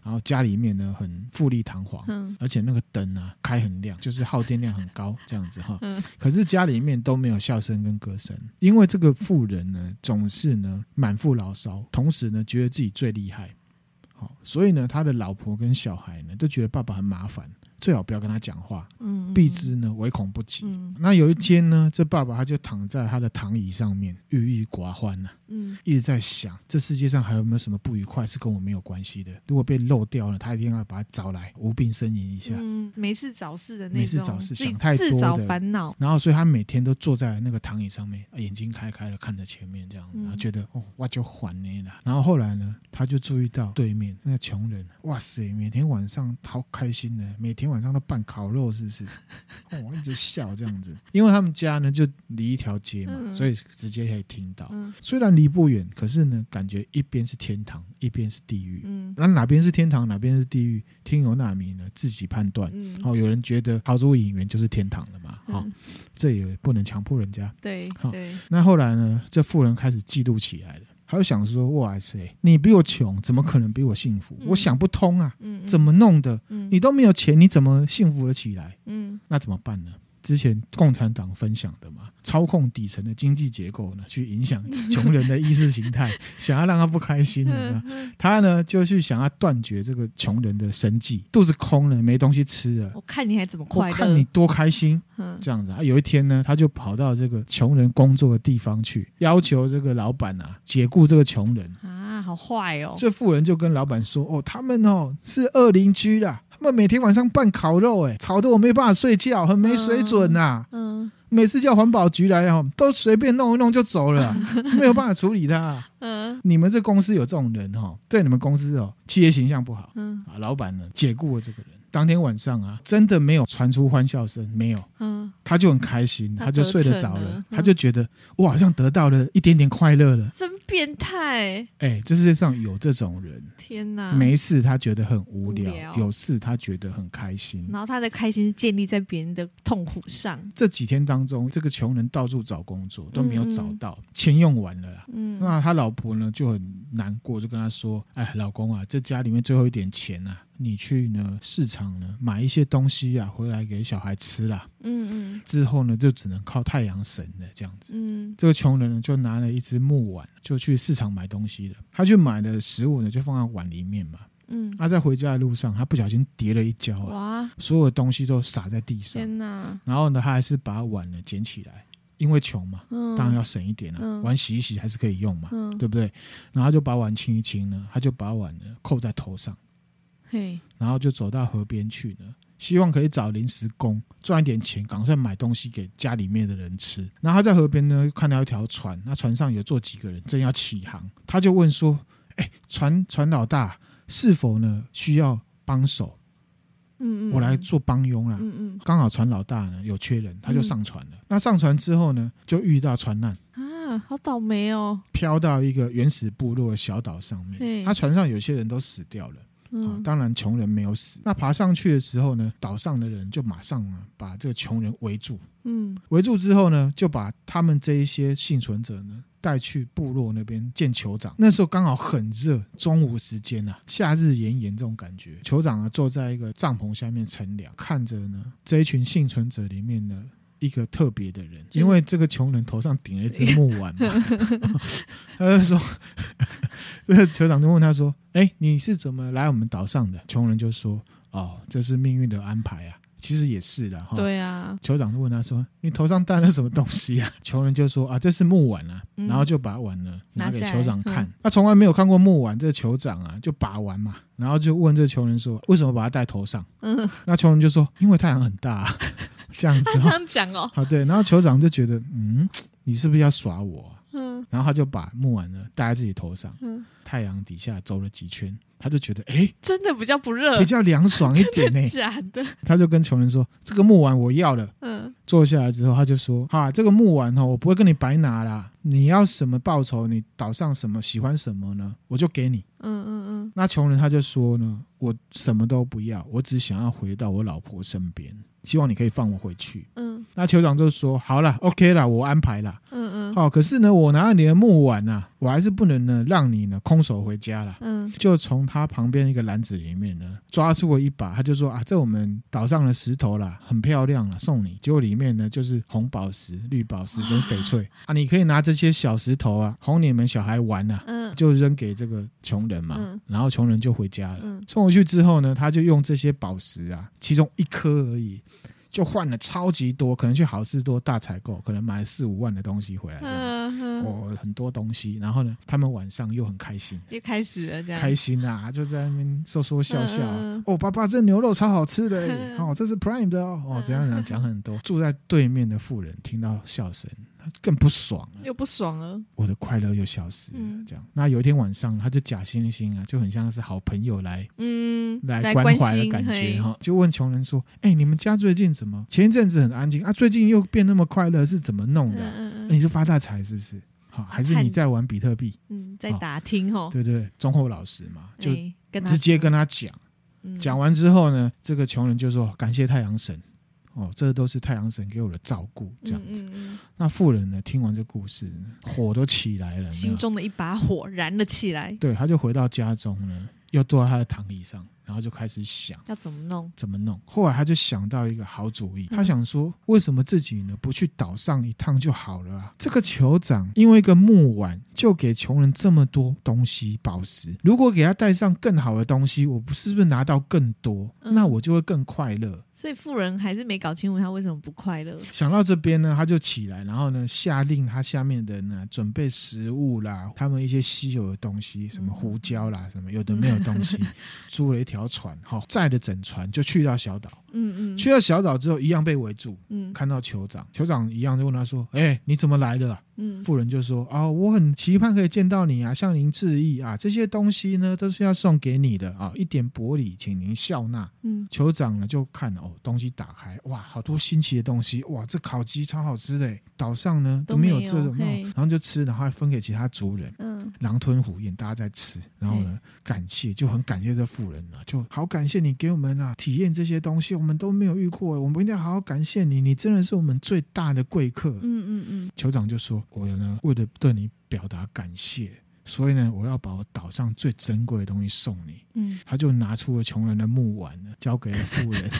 然后家里面呢很富丽堂皇，嗯，而且那个灯啊开很亮，就是耗电量很高这样子哈。嗯，可是家里面都没有笑声跟歌声，因为这个富人呢总是呢满腹牢骚，同时呢觉得自己最厉害，好，所以呢他的老婆跟小孩呢都觉得爸爸很麻烦，最好不要跟他讲话，嗯，避之呢唯恐不及。嗯、那有一天呢，这爸爸他就躺在他的躺椅上面，郁郁寡欢呢、啊，嗯，一直在想，这世界上还有没有什么不愉快是跟我没有关系的？如果被漏掉了，他一定要把它找来无病呻吟一下，嗯，没事找事的那种，没事找事想太多的烦恼。然后，所以他每天都坐在那个躺椅上面，眼睛开开了看着前面这样子，然后觉得哦，我就还你了。然后后来呢，他就注意到对面那个穷人，哇塞，每天晚上好开心的，每天晚上都办烤肉，是不是？哦，一直笑这样子，因为他们家呢就离一条街嘛，所以直接可以听到。虽然离不远，可是呢，感觉一边是天堂，一边是地狱。嗯，那哪边是天堂，哪边是地狱？听友那米呢自己判断。嗯，哦，有人觉得豪猪影园就是天堂了嘛？好，这也不能强迫人家。对，对。那后来呢，这富人开始嫉妒起来了。他就想说：“哇塞，你比我穷，怎么可能比我幸福？嗯、我想不通啊！嗯嗯、怎么弄的？嗯、你都没有钱，你怎么幸福了起来？嗯，那怎么办呢？”之前共产党分享的嘛，操控底层的经济结构呢，去影响穷人的意识形态，想要让他不开心。他呢就去想要断绝这个穷人的生计，肚子空了，没东西吃了。我看你还怎么快乐？我看你多开心。这样子啊，有一天呢，他就跑到这个穷人工作的地方去，要求这个老板啊解雇这个穷人啊，好坏哦。这富人就跟老板说：“哦，他们哦是恶邻居啦。”他们每天晚上办烤肉，哎，吵得我没办法睡觉，很没水准呐。嗯，每次叫环保局来哦，都随便弄一弄就走了，没有办法处理他。嗯，你们这公司有这种人哦，对你们公司哦，企业形象不好。嗯，啊，老板呢解雇了这个人。当天晚上啊，真的没有传出欢笑声，没有，嗯，他就很开心，他就睡得着了，他就觉得我好像得到了一点点快乐了。真变态！哎，这世界上有这种人，天哪！没事他觉得很无聊，有事他觉得很开心，然后他的开心建立在别人的痛苦上。这几天当中，这个穷人到处找工作都没有找到，钱用完了，嗯，那他老婆呢就很难过，就跟他说：“哎，老公啊，这家里面最后一点钱啊。”你去呢市场呢买一些东西啊，回来给小孩吃啦。嗯嗯。之后呢就只能靠太阳神了，这样子。嗯。这个穷人呢就拿了一只木碗，就去市场买东西了。他去买的食物呢就放在碗里面嘛。嗯。他在回家的路上，他不小心跌了一跤啊。哇！所有的东西都洒在地上。天哪！然后呢，他还是把碗呢捡起来，因为穷嘛，当然要省一点了。碗洗一洗还是可以用嘛，对不对？然后就把碗清一清呢，他就把碗呢扣在头上。嘿，然后就走到河边去了，希望可以找临时工赚一点钱，赶快买东西给家里面的人吃。然后他在河边呢，看到一条船，那船上有坐几个人，正要起航。他就问说：“哎，船船老大，是否呢需要帮手？嗯嗯，我来做帮佣啦。嗯嗯，刚好船老大呢有缺人，他就上船了。那上船之后呢，就遇到船难啊，好倒霉哦，飘到一个原始部落的小岛上面。他船上有些人都死掉了。嗯，当然穷人没有死。那爬上去的时候呢，岛上的人就马上把这个穷人围住。嗯，围住之后呢，就把他们这一些幸存者呢带去部落那边见酋长。那时候刚好很热，中午时间啊，夏日炎炎这种感觉。酋长啊坐在一个帐篷下面乘凉，看着呢这一群幸存者里面呢。一个特别的人，因为这个穷人头上顶了一只木碗嘛，他就说，这个酋长就问他说：“哎，你是怎么来我们岛上的？”穷人就说：“哦，这是命运的安排啊。”其实也是的哈。对啊。酋长就问他说：“你头上戴了什么东西啊？”穷人就说：“啊，这是木碗啊。”然后就把碗呢拿给酋长看。他从来没有看过木碗，这个酋长啊就把玩嘛，然后就问这穷人说：“为什么把它戴头上？”嗯。那穷人就说：“因为太阳很大。”这样子，这样讲哦。好，对，然后酋长就觉得，嗯，你是不是要耍我？嗯，然后他就把木碗呢戴在自己头上，嗯，太阳底下走了几圈，他就觉得，哎，真的比较不热，比较凉爽一点呢。假的，他就跟穷人说，这个木碗我要了。嗯，坐下来之后，他就说，哈，这个木碗哦，我不会跟你白拿啦。你要什么报酬？你岛上什么喜欢什么呢？我就给你。嗯嗯嗯。那穷人他就说呢，我什么都不要，我只想要回到我老婆身边。希望你可以放我回去。嗯，那酋长就说：“好了，OK 了，我安排了。”嗯嗯，好，可是呢，我拿了你的木碗啊，我还是不能呢让你呢空手回家了。嗯，就从他旁边一个篮子里面呢抓出了一把，他就说啊，这我们岛上的石头啦，很漂亮了，送你。结果里面呢就是红宝石、绿宝石跟翡翠啊，你可以拿这些小石头啊哄你们小孩玩啊。嗯，就扔给这个穷人嘛。嗯，然后穷人就回家了。嗯，送回去之后呢，他就用这些宝石啊，其中一颗而已。就换了超级多，可能去好事多大采购，可能买了四五万的东西回来这样子，哦，很多东西。然后呢，他们晚上又很开心，又开始了这样，开心啊，就在那边说说笑笑。哦，爸爸，这牛肉超好吃的，哦，这是 Prime 的哦，哦，怎样怎样讲很多。住在对面的富人听到笑声。更不爽了，又不爽了，我的快乐又消失了。这样，那有一天晚上，他就假惺惺啊，就很像是好朋友来，嗯，来关怀的感觉哈，就问穷人说：“哎，你们家最近怎么？前一阵子很安静啊，最近又变那么快乐，是怎么弄的？你是发大财是不是？好，还是你在玩比特币？嗯，在打听哦，对对，忠厚老实嘛，就直接跟他讲。讲完之后呢，这个穷人就说：感谢太阳神。”哦，这都是太阳神给我的照顾，这样子。嗯嗯嗯、那妇人呢？听完这故事，火都起来了，心中的一把火燃了起来。对，他就回到家中呢，又坐在他的躺椅上。然后就开始想要怎么弄，怎么弄。后来他就想到一个好主意，他想说，为什么自己呢不去岛上一趟就好了啊？这个酋长因为一个木碗就给穷人这么多东西宝石，如果给他带上更好的东西，我不是不是拿到更多？那我就会更快乐。所以富人还是没搞清楚他为什么不快乐。想到这边呢，他就起来，然后呢下令他下面的人呢准备食物啦，他们一些稀有的东西，什么胡椒啦，什么有的没有东西，租了一条。条船哈载着整船就去到小岛，嗯嗯，去到小岛之后一样被围住，嗯，看到酋长，酋长一样就问他说：“哎，你怎么来的？”嗯，妇人就说：“啊，我很期盼可以见到你啊，向您致意啊，这些东西呢都是要送给你的啊，一点薄礼，请您笑纳。”嗯，酋长呢就看哦，东西打开，哇，好多新奇的东西，哇，这烤鸡超好吃的，岛上呢都没有这种，然后就吃，然后还分给其他族人，嗯，狼吞虎咽，大家在吃，然后呢感谢，就很感谢这富人啊，就好感谢你给我们啊体验这些东西，我们都没有遇过，我们一定要好好感谢你，你真的是我们最大的贵客。嗯嗯嗯，酋长就说。我呢，为了对你表达感谢，所以呢，我要把我岛上最珍贵的东西送你。嗯，他就拿出了穷人的木碗呢，交给了富人。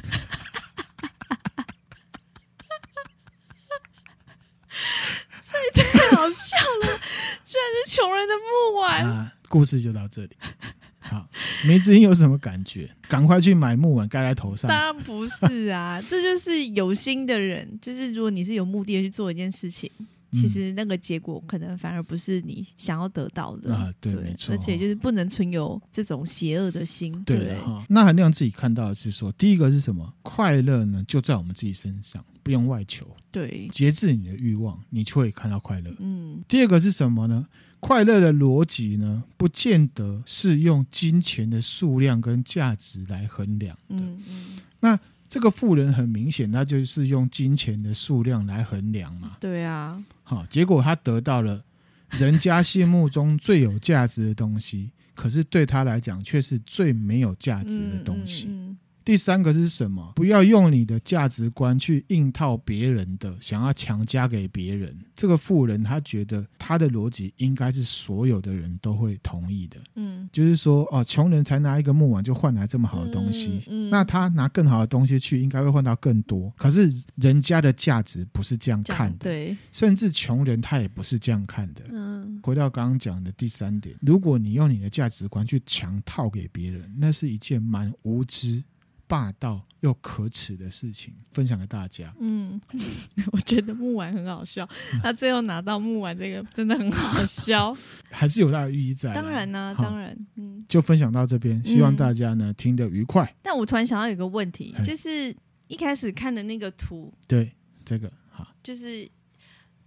这 也太好笑了，居然是穷人的木碗。啊，故事就到这里。好，梅子英有什么感觉？赶快去买木碗盖在头上。当然不是啊，这就是有心的人。就是如果你是有目的的去做一件事情。其实那个结果可能反而不是你想要得到的啊，对，没错，而且就是不能存有这种邪恶的心，对。那还让自己看到的是说，第一个是什么？快乐呢，就在我们自己身上，不用外求。对，节制你的欲望，你就会看到快乐。嗯。第二个是什么呢？快乐的逻辑呢，不见得是用金钱的数量跟价值来衡量的。嗯嗯。那。这个富人很明显，他就是用金钱的数量来衡量嘛。对啊，好，结果他得到了 人家心目中最有价值的东西，可是对他来讲却是最没有价值的东西。嗯嗯嗯第三个是什么？不要用你的价值观去硬套别人的，想要强加给别人。这个富人他觉得他的逻辑应该是所有的人都会同意的。嗯，就是说哦，穷人才拿一个木碗就换来这么好的东西，嗯嗯、那他拿更好的东西去，应该会换到更多。可是人家的价值不是这样看的，对，甚至穷人他也不是这样看的。嗯，回到刚刚讲的第三点，如果你用你的价值观去强套给别人，那是一件蛮无知。霸道又可耻的事情，分享给大家。嗯，我觉得木丸很好笑，他最后拿到木丸这个真的很好笑，还是有它的寓意在。当然呢、啊，当然，嗯，就分享到这边，希望大家呢、嗯、听得愉快。但我突然想到有个问题，就是一开始看的那个图，对这个哈，就是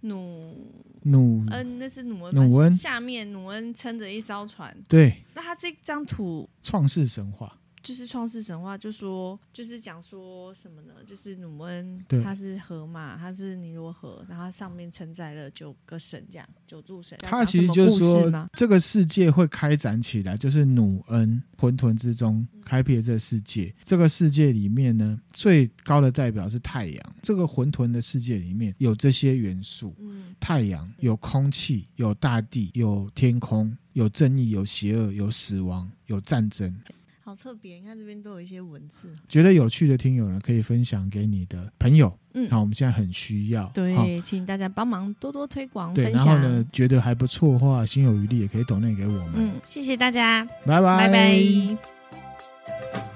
努努恩，那是努恩，努恩下面努恩撑着一艘船，对，那他这张图创世神话。就是创世神话，就说就是讲说什么呢？就是努恩，他是河马，他是尼罗河，然后上面承载了九个神，这样九柱神。他其实就是说，这个世界会开展起来，就是努恩混沌之中开辟了这个世界。嗯、这个世界里面呢，最高的代表是太阳。这个混沌的世界里面有这些元素，嗯、太阳有空气，有大地，有天空，有正义，有邪恶，有死亡，有战争。好特别，你看这边都有一些文字。觉得有趣的听友呢，可以分享给你的朋友。嗯，好，我们现在很需要，对，哦请大家帮忙多多推广对分享。然后呢，觉得还不错的话，心有余力也可以抖内给我们。嗯，谢谢大家，拜拜拜拜。